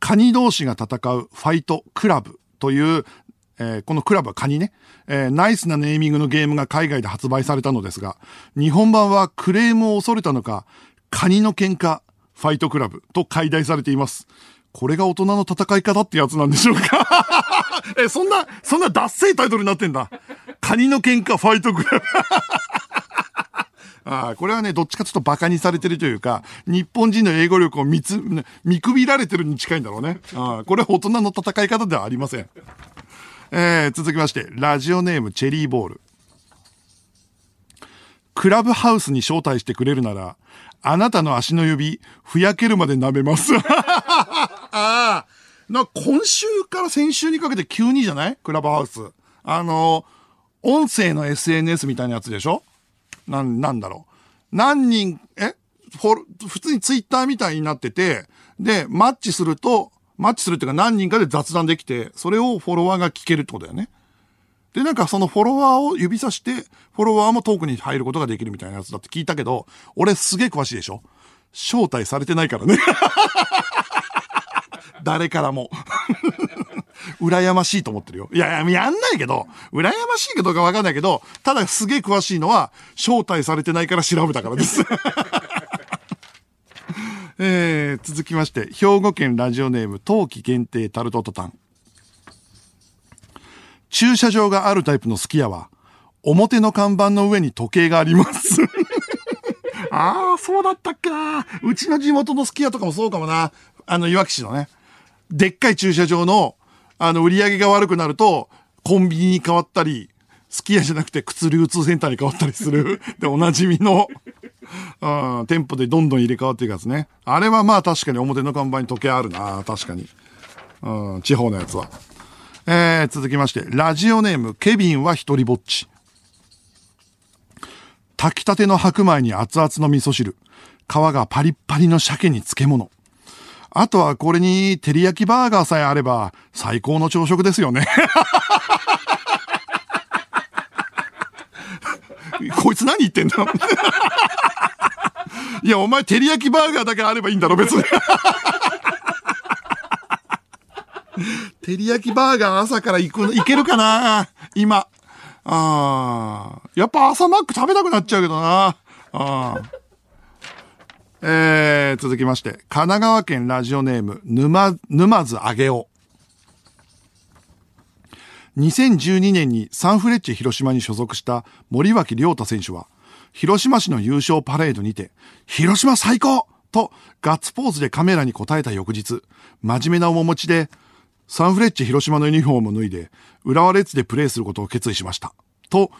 カニ同士が戦うファイトクラブという、えー、このクラブはカニね、えー、ナイスなネーミングのゲームが海外で発売されたのですが、日本版はクレームを恐れたのか、カニの喧嘩、ファイトクラブと解題されています。これが大人の戦い方ってやつなんでしょうか？え、そんな、そんな脱線タイトルになってんだ。カニの喧嘩ファイトクラブああ、これはね、どっちかちょっと馬鹿にされてるというか、日本人の英語力を見つ、見くびられてるに近いんだろうね。ああ、これは大人の戦い方ではありません。えー、続きまして、ラジオネームチェリーボール。クラブハウスに招待してくれるなら、あなたの足の指、ふやけるまで舐めます。ああ。な、今週から先週にかけて急にじゃない？クラブハウス。あの、音声の SNS みたいなやつでしょ？なん、なんだろう。何人、え？普通にツイッターみたいになってて、で、マッチすると、マッチするっていうか何人かで雑談できて、それをフォロワーが聞けるってことだよね。で、なんかそのフォロワーを指さして、フォロワーもトークに入ることができるみたいなやつだって聞いたけど、俺すげえ詳しいでしょ招待されてないからね。誰からも。羨ましいと思ってるよ。いやいや、やんないけど、羨ましいかどうかわかんないけど、ただすげえ詳しいのは、招待されてないから調べたからです。えー、続きまして、兵庫県ラジオネーム、冬季限定タルトトタン。駐車場があるタイプのすき家は、表の看板の上に時計があります。ああ、そうだったっけな。うちの地元のすき家とかもそうかもな。あの、いわき市のね。でっかい駐車場の、あの、売り上げが悪くなると、コンビニに変わったり、すき家じゃなくて靴流通センターに変わったりする。で、おなじみの、うん、店舗でどんどん入れ替わっていくやつね。あれはまあ確かに表の看板に時計あるな。確かに。うん、地方のやつは。えー、続きまして、ラジオネーム、ケビンは一人ぼっち。炊きたての白米に熱々の味噌汁。皮がパリッパリの鮭に漬物。あとはこれに照り焼きバーガーさえあれば最高の朝食ですよね。こいつ何言ってんだ？いや、お前照り焼きバーガーだけあればいいんだろ、別に。照り焼きバーガー朝から行く、行けるかな？今。ああ。やっぱ朝マック食べたくなっちゃうけどな。ああ。えー、続きまして、神奈川県ラジオネーム、沼、沼津あげお。2012年にサンフレッチェ広島に所属した森脇亮太選手は、広島市の優勝パレードにて、広島最高とガッツポーズでカメラに答えた翌日、真面目な面持ちで、サンフレッチェ広島のユニフォームを脱いで、浦和レッズでプレーすることを決意しました。と、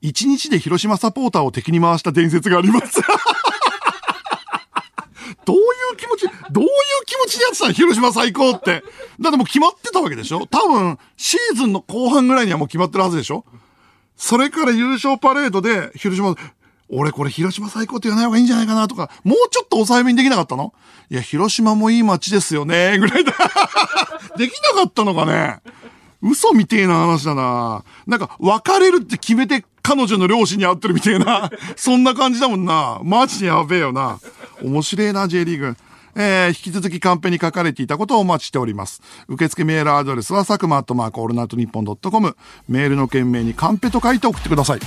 一日で広島サポーターを敵に回した伝説があります。どういう気持ち、どういう気持ちでやってたの？広島最高って。だってもう決まってたわけでしょ？多分、シーズンの後半ぐらいにはもう決まってるはずでしょ？それから優勝パレードで、広島、俺これ広島最高って言わない方がいいんじゃないかなとか、もうちょっと抑えめにできなかったの？いや、広島もいい街ですよね、ぐらいだ。できなかったのかね？嘘みてえな話だななんか、別れるって決めて彼女の両親に会ってるみたいな、そんな感じだもんな。マジでやべえよな。面白いな、J リーグ。えー、引き続きカンペに書かれていたことをお待ちしております。受付メールアドレスは、佐久間アットマークオールナイトニッポンドットコム。メールの件名にカンペと書いて送ってください。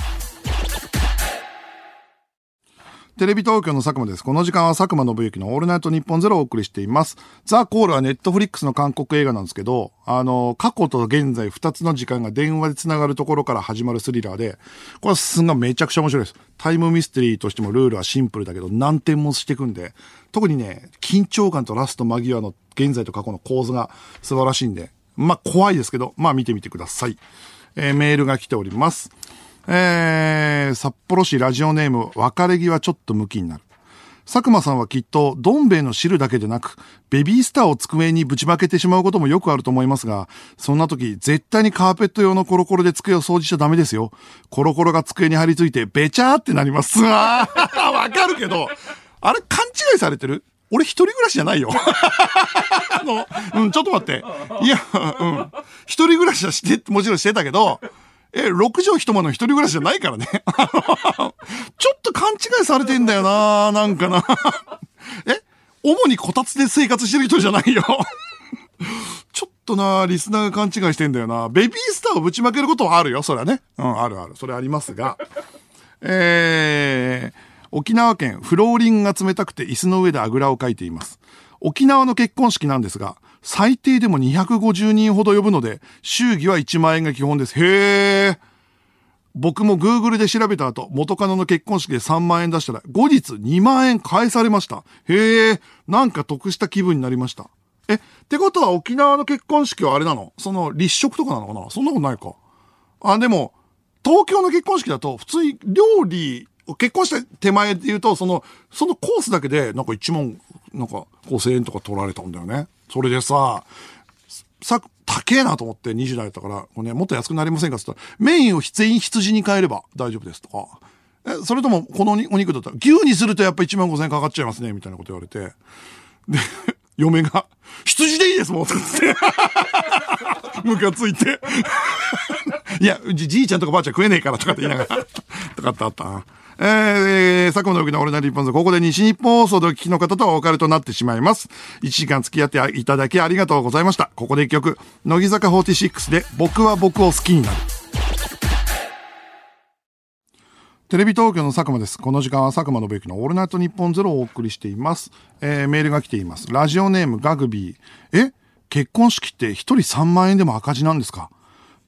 テレビ東京の佐久間です。この時間は佐久間信之のオールナイトニッポンゼロをお送りしています。ザ・コールはネットフリックスの韓国映画なんですけど、あの、過去と現在2つの時間が電話で繋がるところから始まるスリラーで、これはすんごいめちゃくちゃ面白いです。タイムミステリーとしてもルールはシンプルだけど、難点もしていくんで、特にね、緊張感とラスト間際の現在と過去の構図が素晴らしいんで、まあ怖いですけど、まあ見てみてください。えーメールが来ております。えー、札幌市ラジオネーム、別れ際ちょっと向きになる。佐久間さんはきっと、どん兵衛の汁だけでなく、ベビースターを机にぶちまけてしまうこともよくあると思いますが、そんな時、絶対にカーペット用のコロコロで机を掃除しちゃダメですよ。コロコロが机に張り付いて、べちゃーってなります。あー わかるけど、あれ勘違いされてる？俺一人暮らしじゃないよ。あの、うん、ちょっと待って。いや、うん。一人暮らしはして、もちろんしてたけど、え、6畳一間の一人暮らしじゃないからね。ちょっと勘違いされてんだよななんかな。え主にこたつで生活してる人じゃないよ。ちょっとなリスナーが勘違いしてんだよなベビースターをぶちまけることはあるよ、それはね。うん、あるある。それありますが。えー、沖縄県、フローリングが冷たくて椅子の上であぐらをかいています。沖縄の結婚式なんですが、最低でも250人ほど呼ぶので、祝儀は1万円が基本です。へー。僕も Google で調べた後、元カノの結婚式で3万円出したら、後日2万円返されました。へえ、なんか得した気分になりました。え、ってことは沖縄の結婚式はあれなの？その立食とかなのかな？そんなことないか。あ、でも、東京の結婚式だと、普通に料理、結婚した手前で言うと、その、そのコースだけで、なんか1万、なんか5000円とか取られたんだよね。それでさ、さ、高えなと思って20代だったから、これね、もっと安くなりませんか？って言ったら、メインを全員羊に変えれば大丈夫ですとか。え、それとも、このお肉だったら、牛にするとやっぱ1万5000円かかっちゃいますね、みたいなこと言われて。で、嫁が、羊でいいですもん、つって。ムカついて。いや、じじいちゃんとかばあちゃん食えねえからとかって言いながら。とかってあったな。えー、佐久間の沖のオールナイト日本ここで西日本放送でお聞きの方とはお別れとなってしまいます。1時間付き合っていただきありがとうございました。ここで一曲、乃木坂46で僕は僕を好きになる。テレビ東京の佐久間です。この時間は佐久間信之のオールナイトニッポンゼロをお送りしています。えー、メールが来ています。ラジオネームガグビー。え？結婚式って一人3万円でも赤字なんですか？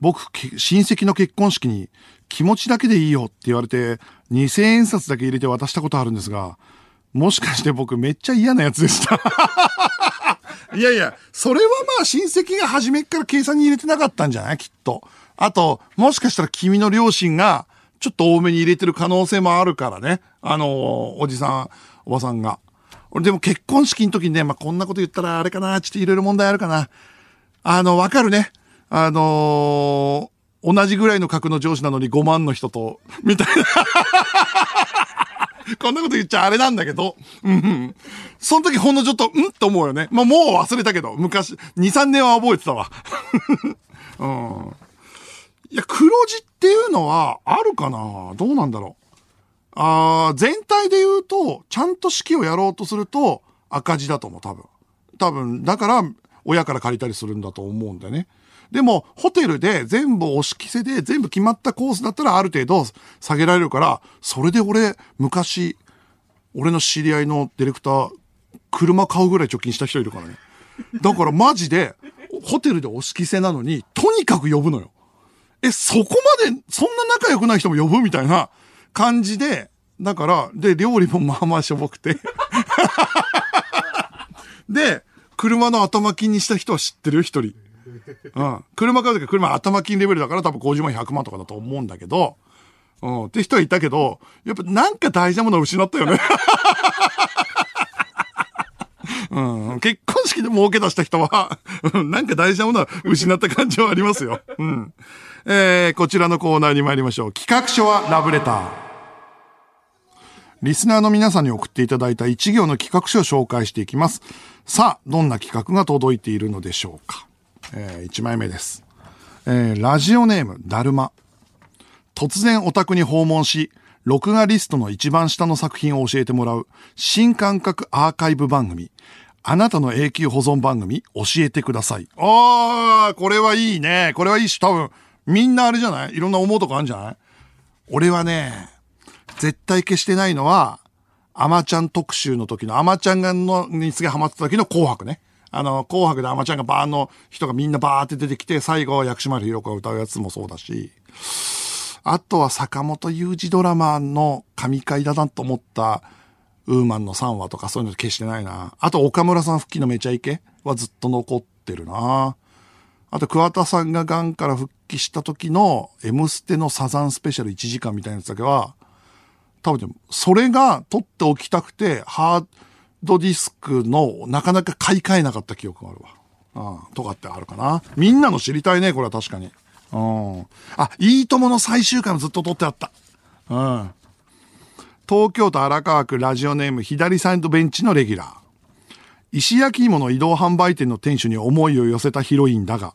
僕、親戚の結婚式に気持ちだけでいいよって言われて2000円札だけ入れて渡したことあるんですが、もしかして僕めっちゃ嫌なやつでした？いやいや、それはまあ親戚が初めから計算に入れてなかったんじゃない？きっと。あと、もしかしたら君の両親がちょっと多めに入れてる可能性もあるからね。あの、おじさん、おばさんが。俺でも結婚式の時にね、まあ、こんなこと言ったらあれかな、ちょっといろいろ問題あるかな。あの、わかるね。あのー、同じぐらいの格の上司なのに5万の人と、みたいな。こんなこと言っちゃあれなんだけど、うん。その時ほんのちょっと、ん？と思うよね。まあ、もう忘れたけど、昔、2、3年は覚えてたわ。うん。いや、黒字っていうのはあるかな？どうなんだろう。あ全体で言うと、ちゃんと式をやろうとすると赤字だと思う、多分。多分、だから親から借りたりするんだと思うんだよね。でも、ホテルで全部押し着せで全部決まったコースだったらある程度下げられるから、それで俺、昔、俺の知り合いのディレクター、車買うぐらい貯金した人いるからね。だからマジで、ホテルで押し着せなのに、とにかく呼ぶのよ。え、そこまで、そんな仲良くない人も呼ぶみたいな感じで、だから、で、料理もまあまあしょぼくて。で、車の頭金にした人は知ってるよ、一人。うん。車買うとき車頭金レベルだから多分50万、100万とかだと思うんだけど、うん。って人はいたけど、やっぱなんか大事なものを失ったよね。うん、結婚式で儲け出した人は、なんか大事なものは失った感じはありますよ。うん。えー、こちらのコーナーに参りましょう。企画書はラブレター。リスナーの皆さんに送っていただいた一行の企画書を紹介していきます。さあ、どんな企画が届いているのでしょうか。えー、1枚目です。えー、ラジオネーム、だるま。突然お宅に訪問し、録画リストの一番下の作品を教えてもらう新感覚アーカイブ番組。あなたの永久保存番組教えてください。あー、これはいいね。これはいいし、多分、みんなあれじゃない？いろんな思うとこあるんじゃない？俺はね、絶対消してないのは、アマちゃん特集の時の、アマちゃんがの、にすげえハマってた時の紅白ね。あの、紅白でアマちゃんがバーンの人がみんなバーって出てきて、最後、薬師丸ひろ子が歌うやつもそうだし、あとは坂本雄二ドラマの神回だなと思った、ウーマンの3話とかそういうの消してないな。あと、岡村さん復帰のめちゃイケはずっと残ってるな。あと、桑田さんがガンから復帰した時の、M ステのサザンスペシャル1時間みたいなやつだけは、多分、それが撮っておきたくて、ハードディスクのなかなか買い替えなかった記憶があるわ。うん、とかってあるかな。みんなの知りたいね、これは確かに。うん。あ、いいともの最終回もずっと撮ってあった。うん。東京都荒川区ラジオネーム左サイドベンチのレギュラー。石焼き芋の移動販売店の店主に思いを寄せたヒロインだが、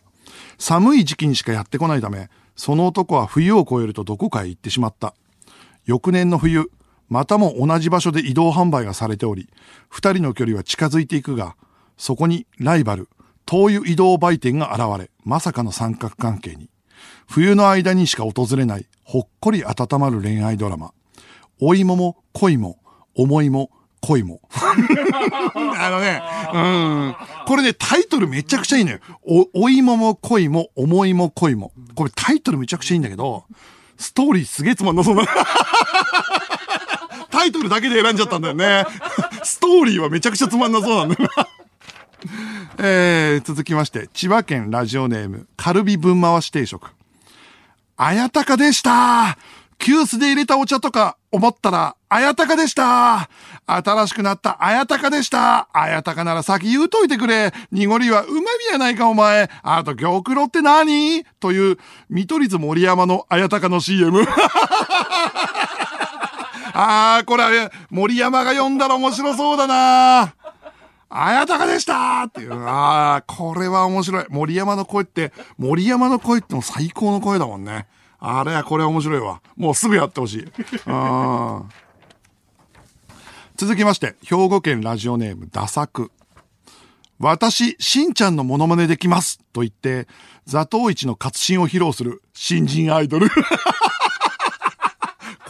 寒い時期にしかやってこないため、その男は冬を越えるとどこかへ行ってしまった。翌年の冬、またも同じ場所で移動販売がされており、二人の距離は近づいていくが、そこにライバル、灯油移動売店が現れ、まさかの三角関係に。冬の間にしか訪れない、ほっこり温まる恋愛ドラマ。お芋も恋も、思いも恋も。あのね、うん。これね、タイトルめちゃくちゃいいのよ。お、お芋も恋も、思いも恋も。これタイトルめちゃくちゃいいんだけど、ストーリーすげえつまんなそうな。タイトルだけで選んじゃったんだよね。ストーリーはめちゃくちゃつまんなそうなんだよな。えー、続きまして、千葉県ラジオネーム、カルビ分回し定食。あやたかでした急須で入れたお茶とか思ったら、あやたかでした新しくなったあやたかでしたあやたかなら先言うといてくれ濁りはうまみやないかお前あと玉露って何？という、見取り図森山のあやたかの CM。あー、これ、森山が読んだら面白そうだなあやたかでしたっていう。ああ、これは面白い。森山の声って、森山の声っても最高の声だもんね。あれはこれ面白いわ。もうすぐやってほしい。続きまして、兵庫県ラジオネーム、ダサク。私、しんちゃんのモノマネできますと言って、座頭市の活心を披露する新人アイドル。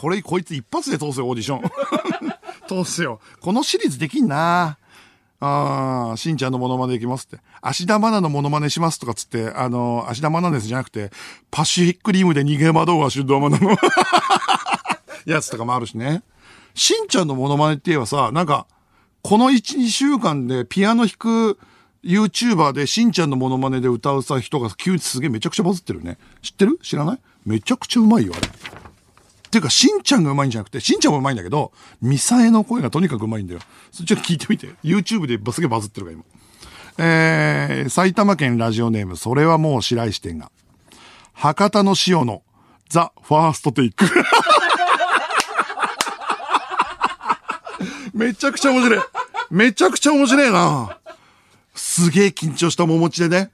これ、こいつ一発で通すよ、オーディション。通すよ。このシリーズできんなあー、しんちゃんのモノマネできますって。芦田愛菜のモノマネしますとかつって、あの、芦田愛菜ですじゃなくて、パシフィックリームで逃げ惑う芦田愛菜の やつとかもあるしね。しんちゃんのモノマネって言えばさ、なんか、この1、2週間でピアノ弾く YouTuber でしんちゃんのモノマネで歌うさ人が急にすげえめちゃくちゃバズってるね。知ってる？知らない？めちゃくちゃうまいよ、あれ。っていうか、しんちゃんがうまいんじゃなくて、しんちゃんもうまいんだけど、ミサエの声がとにかくうまいんだよ。そっちょっと聞いてみて。YouTube ですげえバズってるから今。えー、埼玉県ラジオネーム、それはもう白石店が。博多の塩のザ・ファーストテイク。めちゃくちゃ面白い。めちゃくちゃ面白いな。すげえ緊張した面持ちでね。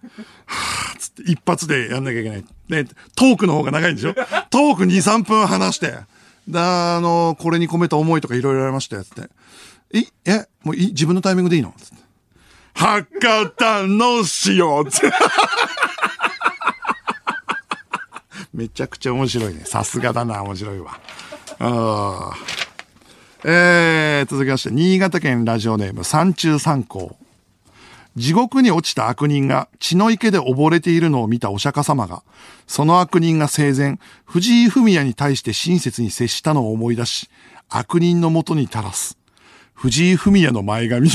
つって一発でやんなきゃいけない。ね、トークの方が長いんでしょ？トーク2、3分話して。だ、あの、これに込めた思いとかいろいろありましたよ、つって。え、え、もういい？自分のタイミングでいいの？つって。博多の塩つって。めちゃくちゃ面白いね。さすがだな、面白いわ。ああ。えー、続きまして、新潟県ラジオネーム三中三高。地獄に落ちた悪人が血の池で溺れているのを見たお釈迦様が、その悪人が生前、藤井文也に対して親切に接したのを思い出し、悪人のもとに垂らす。藤井文也の前髪。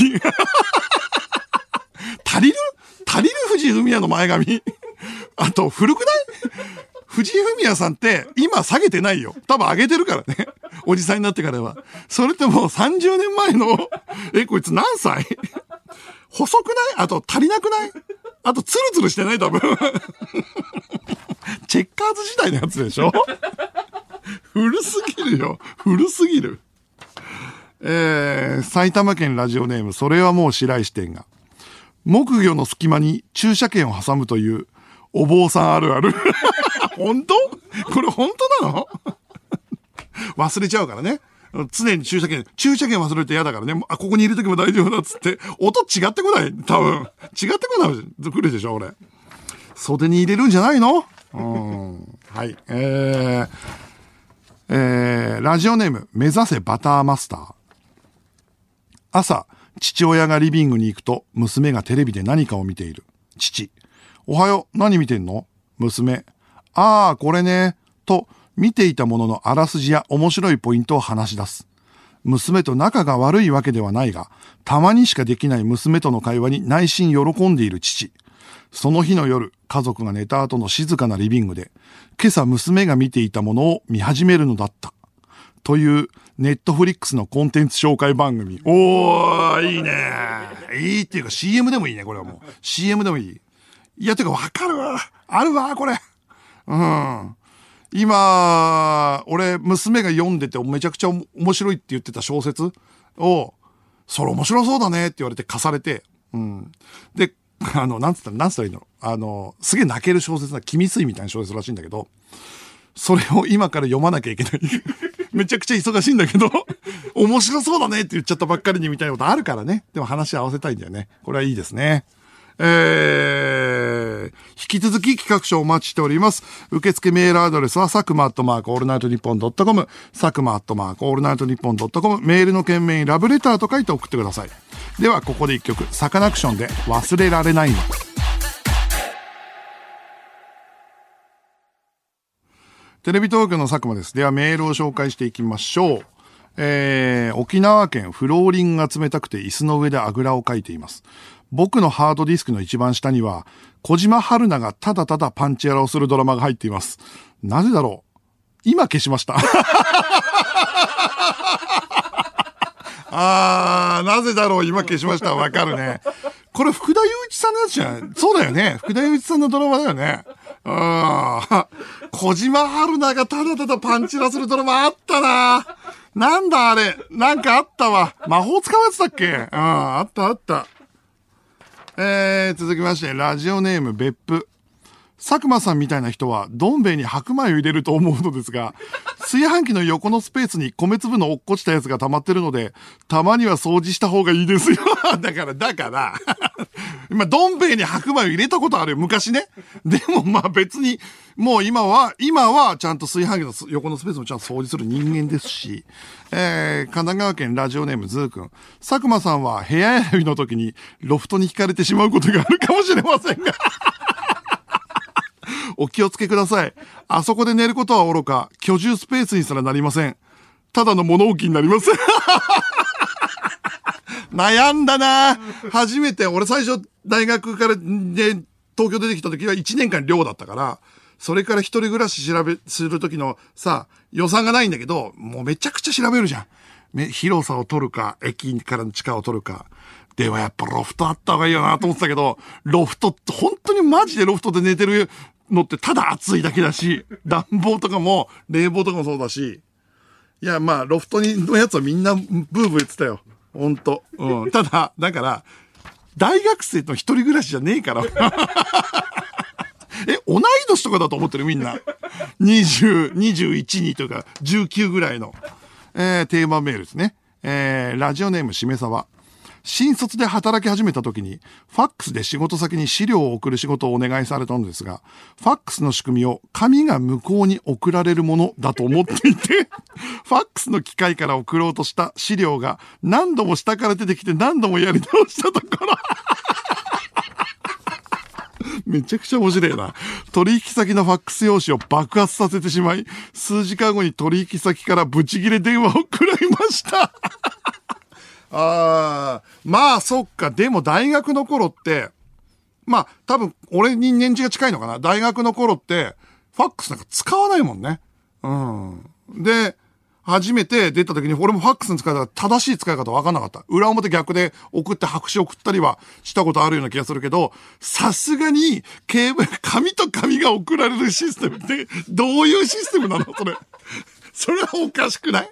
足りる？足りる？藤井文也の前髪。あと、古くない？藤井フミヤさんって今下げてないよ。多分上げてるからね。おじさんになってからは。それってもう30年前の、え、こいつ何歳？細くない？あと足りなくない？あとツルツルしてない？多分。チェッカーズ時代のやつでしょ？古すぎるよ。古すぎる。えー、埼玉県ラジオネーム、それはもう白石店が。木魚の隙間に駐車券を挟むという、お坊さんあるある。本当？これ本当なの？忘れちゃうからね。常に駐車券、駐車券忘れると嫌だからね。あ、ここにいるときも大丈夫だっつって、音違ってこない多分。違ってこない。来るでしょ俺。袖に入れるんじゃないの？うん。はい。えー、えー、ラジオネーム、目指せバターマスター。朝、父親がリビングに行くと、娘がテレビで何かを見ている。父。おはよう、何見てんの？娘。ああ、これね。と、見ていたもののあらすじや面白いポイントを話し出す。娘と仲が悪いわけではないが、たまにしかできない娘との会話に内心喜んでいる父。その日の夜、家族が寝た後の静かなリビングで、今朝娘が見ていたものを見始めるのだった。という、ネットフリックスのコンテンツ紹介番組。おー、いいね。いいっていうか CM でもいいね、これはもう。CM でもいい。いや、てかわかるわ。あるわ、これ。うん。今、俺、娘が読んでてめちゃくちゃ面白いって言ってた小説を、それ面白そうだねって言われて貸されて、うん。で、あの、なんつったら、なんつったらいいのあの、すげえ泣ける小説な、君水みたいな小説らしいんだけど、それを今から読まなきゃいけない。めちゃくちゃ忙しいんだけど、面白そうだねって言っちゃったばっかりにみたいなことあるからね。でも話合わせたいんだよね。これはいいですね。えー、引き続き企画書お待ちしております。受付メールアドレスは、佐久間アットマークオールナイトニッポンドットコム、佐久間アットマークオールナイトニッポンドットコム、メールの件名にラブレターと書いて送ってください。では、ここで一曲、サカナクションで忘れられないの。テレビ東京の佐久間です。ではメールを紹介していきましょう。えー、沖縄県フローリングが冷たくて椅子の上であぐらをかいています。僕のハードディスクの一番下には、小島春菜がただただパンチやらをするドラマが入っています。なぜだろう？今消しました。あー、なぜだろう？今消しました。わかるね。これ福田雄一さんのやつじゃん。そうだよね。福田雄一さんのドラマだよね。あー。小島春菜がただただパンチラするドラマあったななんだあれ？なんかあったわ。魔法使うやつだっけ？うん、あったあった。えー、続きまして、ラジオネーム別府。佐久間さんみたいな人は、どん兵衛に白米を入れると思うのですが、炊飯器の横のスペースに米粒の落っこちたやつが溜まってるので、たまには掃除した方がいいですよ。だから、だから、今、どん兵衛に白米を入れたことあるよ、昔ね。でもまあ別に、もう今は、今はちゃんと炊飯器の横のスペースもちゃんと掃除する人間ですし、えー、神奈川県ラジオネームズーくん。佐久間さんは部屋選びの時にロフトに惹かれてしまうことがあるかもしれませんが。お気をつけください。あそこで寝ることは愚か、居住スペースにすらなりません。ただの物置になります。悩んだな初めて、俺最初大学からで東京出てきた時は1年間寮だったから、それから一人暮らし調べ、する時のさ、予算がないんだけど、もうめちゃくちゃ調べるじゃん。め広さを取るか、駅からの地下を取るか。ではやっぱロフトあった方がいいよなと思ってたけど、ロフトって本当にマジでロフトで寝てるのってただ暑いだけだし、暖房とかも冷房とかもそうだし、いや、まあ、ロフトにのやつはみんなブーブー言ってたよ。本当。うん。ただ、だから、大学生と一人暮らしじゃねえから。え、同い年とかだと思ってるみんな。20、21にとか、19ぐらいの。えー、テーマメールですね。えー、ラジオネームしめさば。新卒で働き始めた時に、ファックスで仕事先に資料を送る仕事をお願いされたのですが、ファックスの仕組みを紙が向こうに送られるものだと思っていて、ファックスの機械から送ろうとした資料が何度も下から出てきて何度もやり直したところ、めちゃくちゃ面白いな。取引先のファックス用紙を爆発させてしまい、数時間後に取引先からブチ切れ電話を食らいました。ああ、まあそっか。でも大学の頃って、まあ多分俺に年次が近いのかな。大学の頃って、ファックスなんか使わないもんね。うん。で、初めて出た時に、俺もファックスの使い方、正しい使い方分かんなかった。裏表逆で送って白紙送ったりはしたことあるような気がするけど、さすがに、ケーブル、紙と紙が送られるシステムって、どういうシステムなの？それ。それはおかしくない？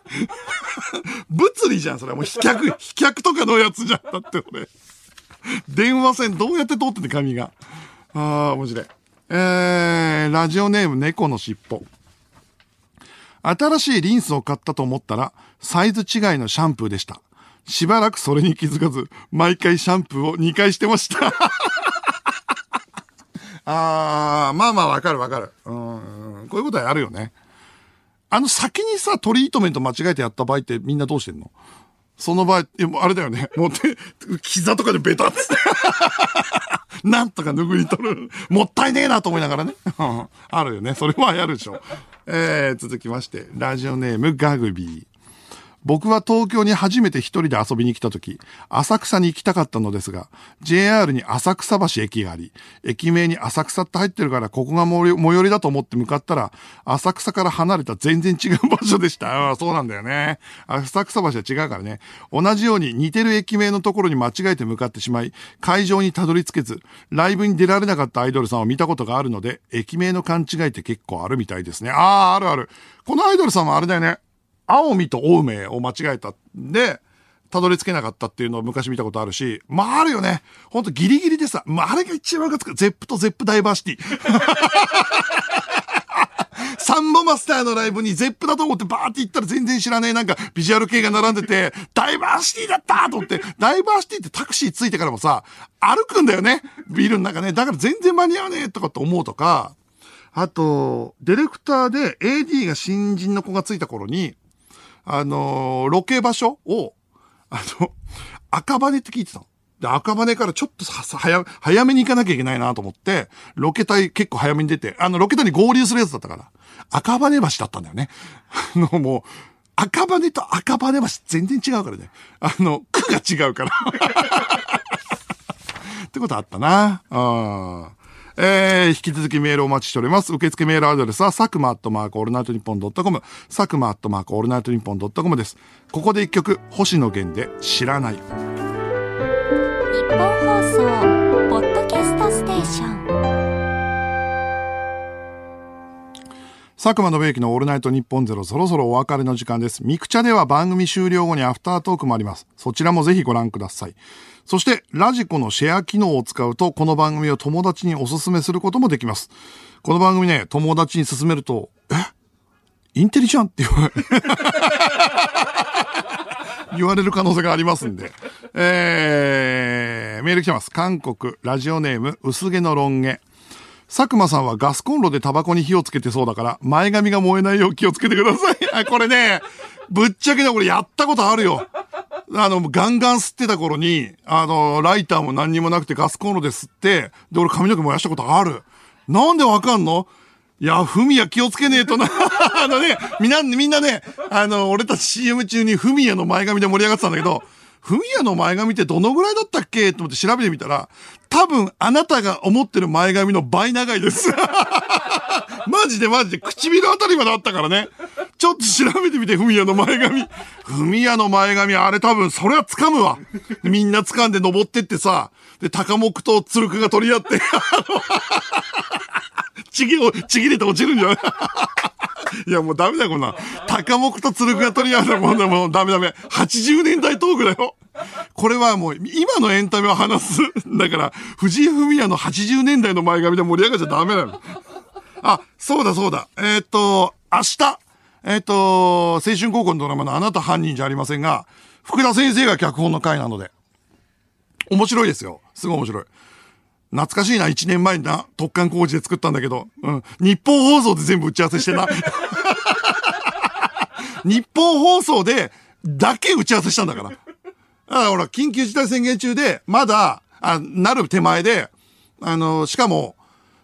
物理じゃん、それはもう飛脚、飛脚とかのやつじゃん。だってそれ。電話線どうやって通ってんの紙が。ああ、面白い。えー、ラジオネーム猫のしっぽ。新しいリンスを買ったと思ったら、サイズ違いのシャンプーでした。しばらくそれに気づかず、毎回シャンプーを2回してました。あー、まあまあわかるわかる。うん、こういうことはあるよね。あの先にさ、トリートメント間違えてやった場合ってみんなどうしてんの？その場合、いやあれだよね。もう手、膝とかでベタっつって。なんとか拭い取る。もったいねえなと思いながらね。あるよね。それはやるでしょ。えー、続きまして、ラジオネームガグビー。僕は東京に初めて一人で遊びに来た時、浅草に行きたかったのですが、JR に浅草橋駅があり、駅名に浅草って入ってるから、ここが最寄りだと思って向かったら、浅草から離れた全然違う場所でした。ああ、そうなんだよね。浅草橋は違うからね。同じように似てる駅名のところに間違えて向かってしまい、会場にたどり着けず、ライブに出られなかったアイドルさんを見たことがあるので、駅名の勘違いって結構あるみたいですね。ああ、あるある。このアイドルさんはあれだよね。青海と青梅を間違えたんで、たどり着けなかったっていうのを昔見たことあるし、まああるよね。ほんとギリギリでさ、まああれが一番がつく。ゼップとゼップダイバーシティ。サンボマスターのライブにゼップだと思ってバーって行ったら全然知らねえなんかビジュアル系が並んでて、ダイバーシティだったと思って、ダイバーシティってタクシーついてからもさ、歩くんだよね。ビルの中ね。だから全然間に合わねえとかって思うとか、あと、ディレクターで AD が新人の子がついた頃に、あのーロケ場所を、あの、赤羽って聞いてたの。で、赤羽からちょっと早、早めに行かなきゃいけないなと思って、ロケ隊結構早めに出て、あの、ロケ隊に合流するやつだったから、赤羽橋だったんだよね。あの、もう、赤羽と赤羽橋全然違うからね。あの、区が違うから。ってことあったな。うん。えー、引き続きメールをお待ちしております。受付メールアドレスは、佐久間アットマークオールナイトニッポンドットコム、佐久間アットマークオールナイトニッポンドットコムです。ここで一曲、星野源で知らない。日本放送ポッドキャストステーション佐久間信之のオールナイトニッポンゼロそろそろお別れの時間です。ミクチャでは番組終了後にアフタートークもあります。そちらもぜひご覧ください。そして、ラジコのシェア機能を使うと、この番組を友達におすすめすることもできます。この番組ね、友達に勧めると、え？インテリじゃんって言われ 言われる可能性がありますんで。えー、メール来てます。韓国、ラジオネーム、薄毛のロン毛。佐久間さんはガスコンロでタバコに火をつけてそうだから、前髪が燃えないよう気をつけてください。あ、これね、ぶっちゃけね、これやったことあるよ。あの、ガンガン吸ってた頃に、あの、ライターも何にもなくてガスコンロで吸って、で、俺髪の毛燃やしたことある。なんでわかんの？いや、ふみや気をつけねえとな。あのね、みんな、みんなね、あの、俺たち CM 中にふみやの前髪で盛り上がってたんだけど、ふみやの前髪ってどのぐらいだったっけ？と思って調べてみたら、多分あなたが思ってる前髪の倍長いです。マジでマジで唇あたりまであったからね。ちょっと調べてみて、ふみやの前髪。ふみやの前髪、あれ多分、それは掴むわ。みんな掴んで登ってってさ、で、高木と鶴くが取り合って、ちぎ、ちぎれて落ちるんじゃない？いや、もうダメだよ、こんな。高木と鶴くが取り合うのもう、もうダメダメ。80年代トークだよ。これはもう、今のエンタメを話す。だから、藤井フミヤの80年代の前髪で盛り上がっちゃダメなの。あ、そうだそうだ。えーっと、明日、えーっと、青春高校のドラマのあなた犯人じゃありませんが、福田先生が脚本の回なので、面白いですよ。すごい面白い。懐かしいな、1年前にな、特艦工事で作ったんだけど、うん。日本放送で全部打ち合わせしてな。日本放送で、だけ打ち合わせしたんだから。だからほら、緊急事態宣言中で、まだ、あ、なる手前で、あの、しかも、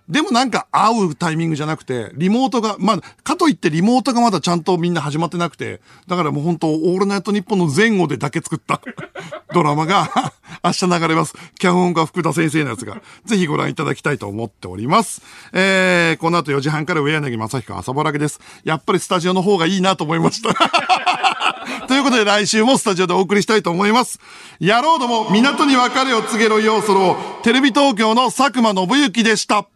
でもなんか会うタイミングじゃなくて、リモートが、まあ、かといってリモートがまだちゃんとみんな始まってなくて、だからもう本当オールナイトニッポンの前後でだけ作った ドラマが 明日流れます。脚本家福田先生のやつが、ぜひご覧いただきたいと思っております。えー、この後4時半から上柳正彦朝ぼらけです。やっぱりスタジオの方がいいなと思いました。ということで来週もスタジオでお送りしたいと思います。野郎ども、港に別れを告げろようそろ、テレビ東京の佐久間信之でした。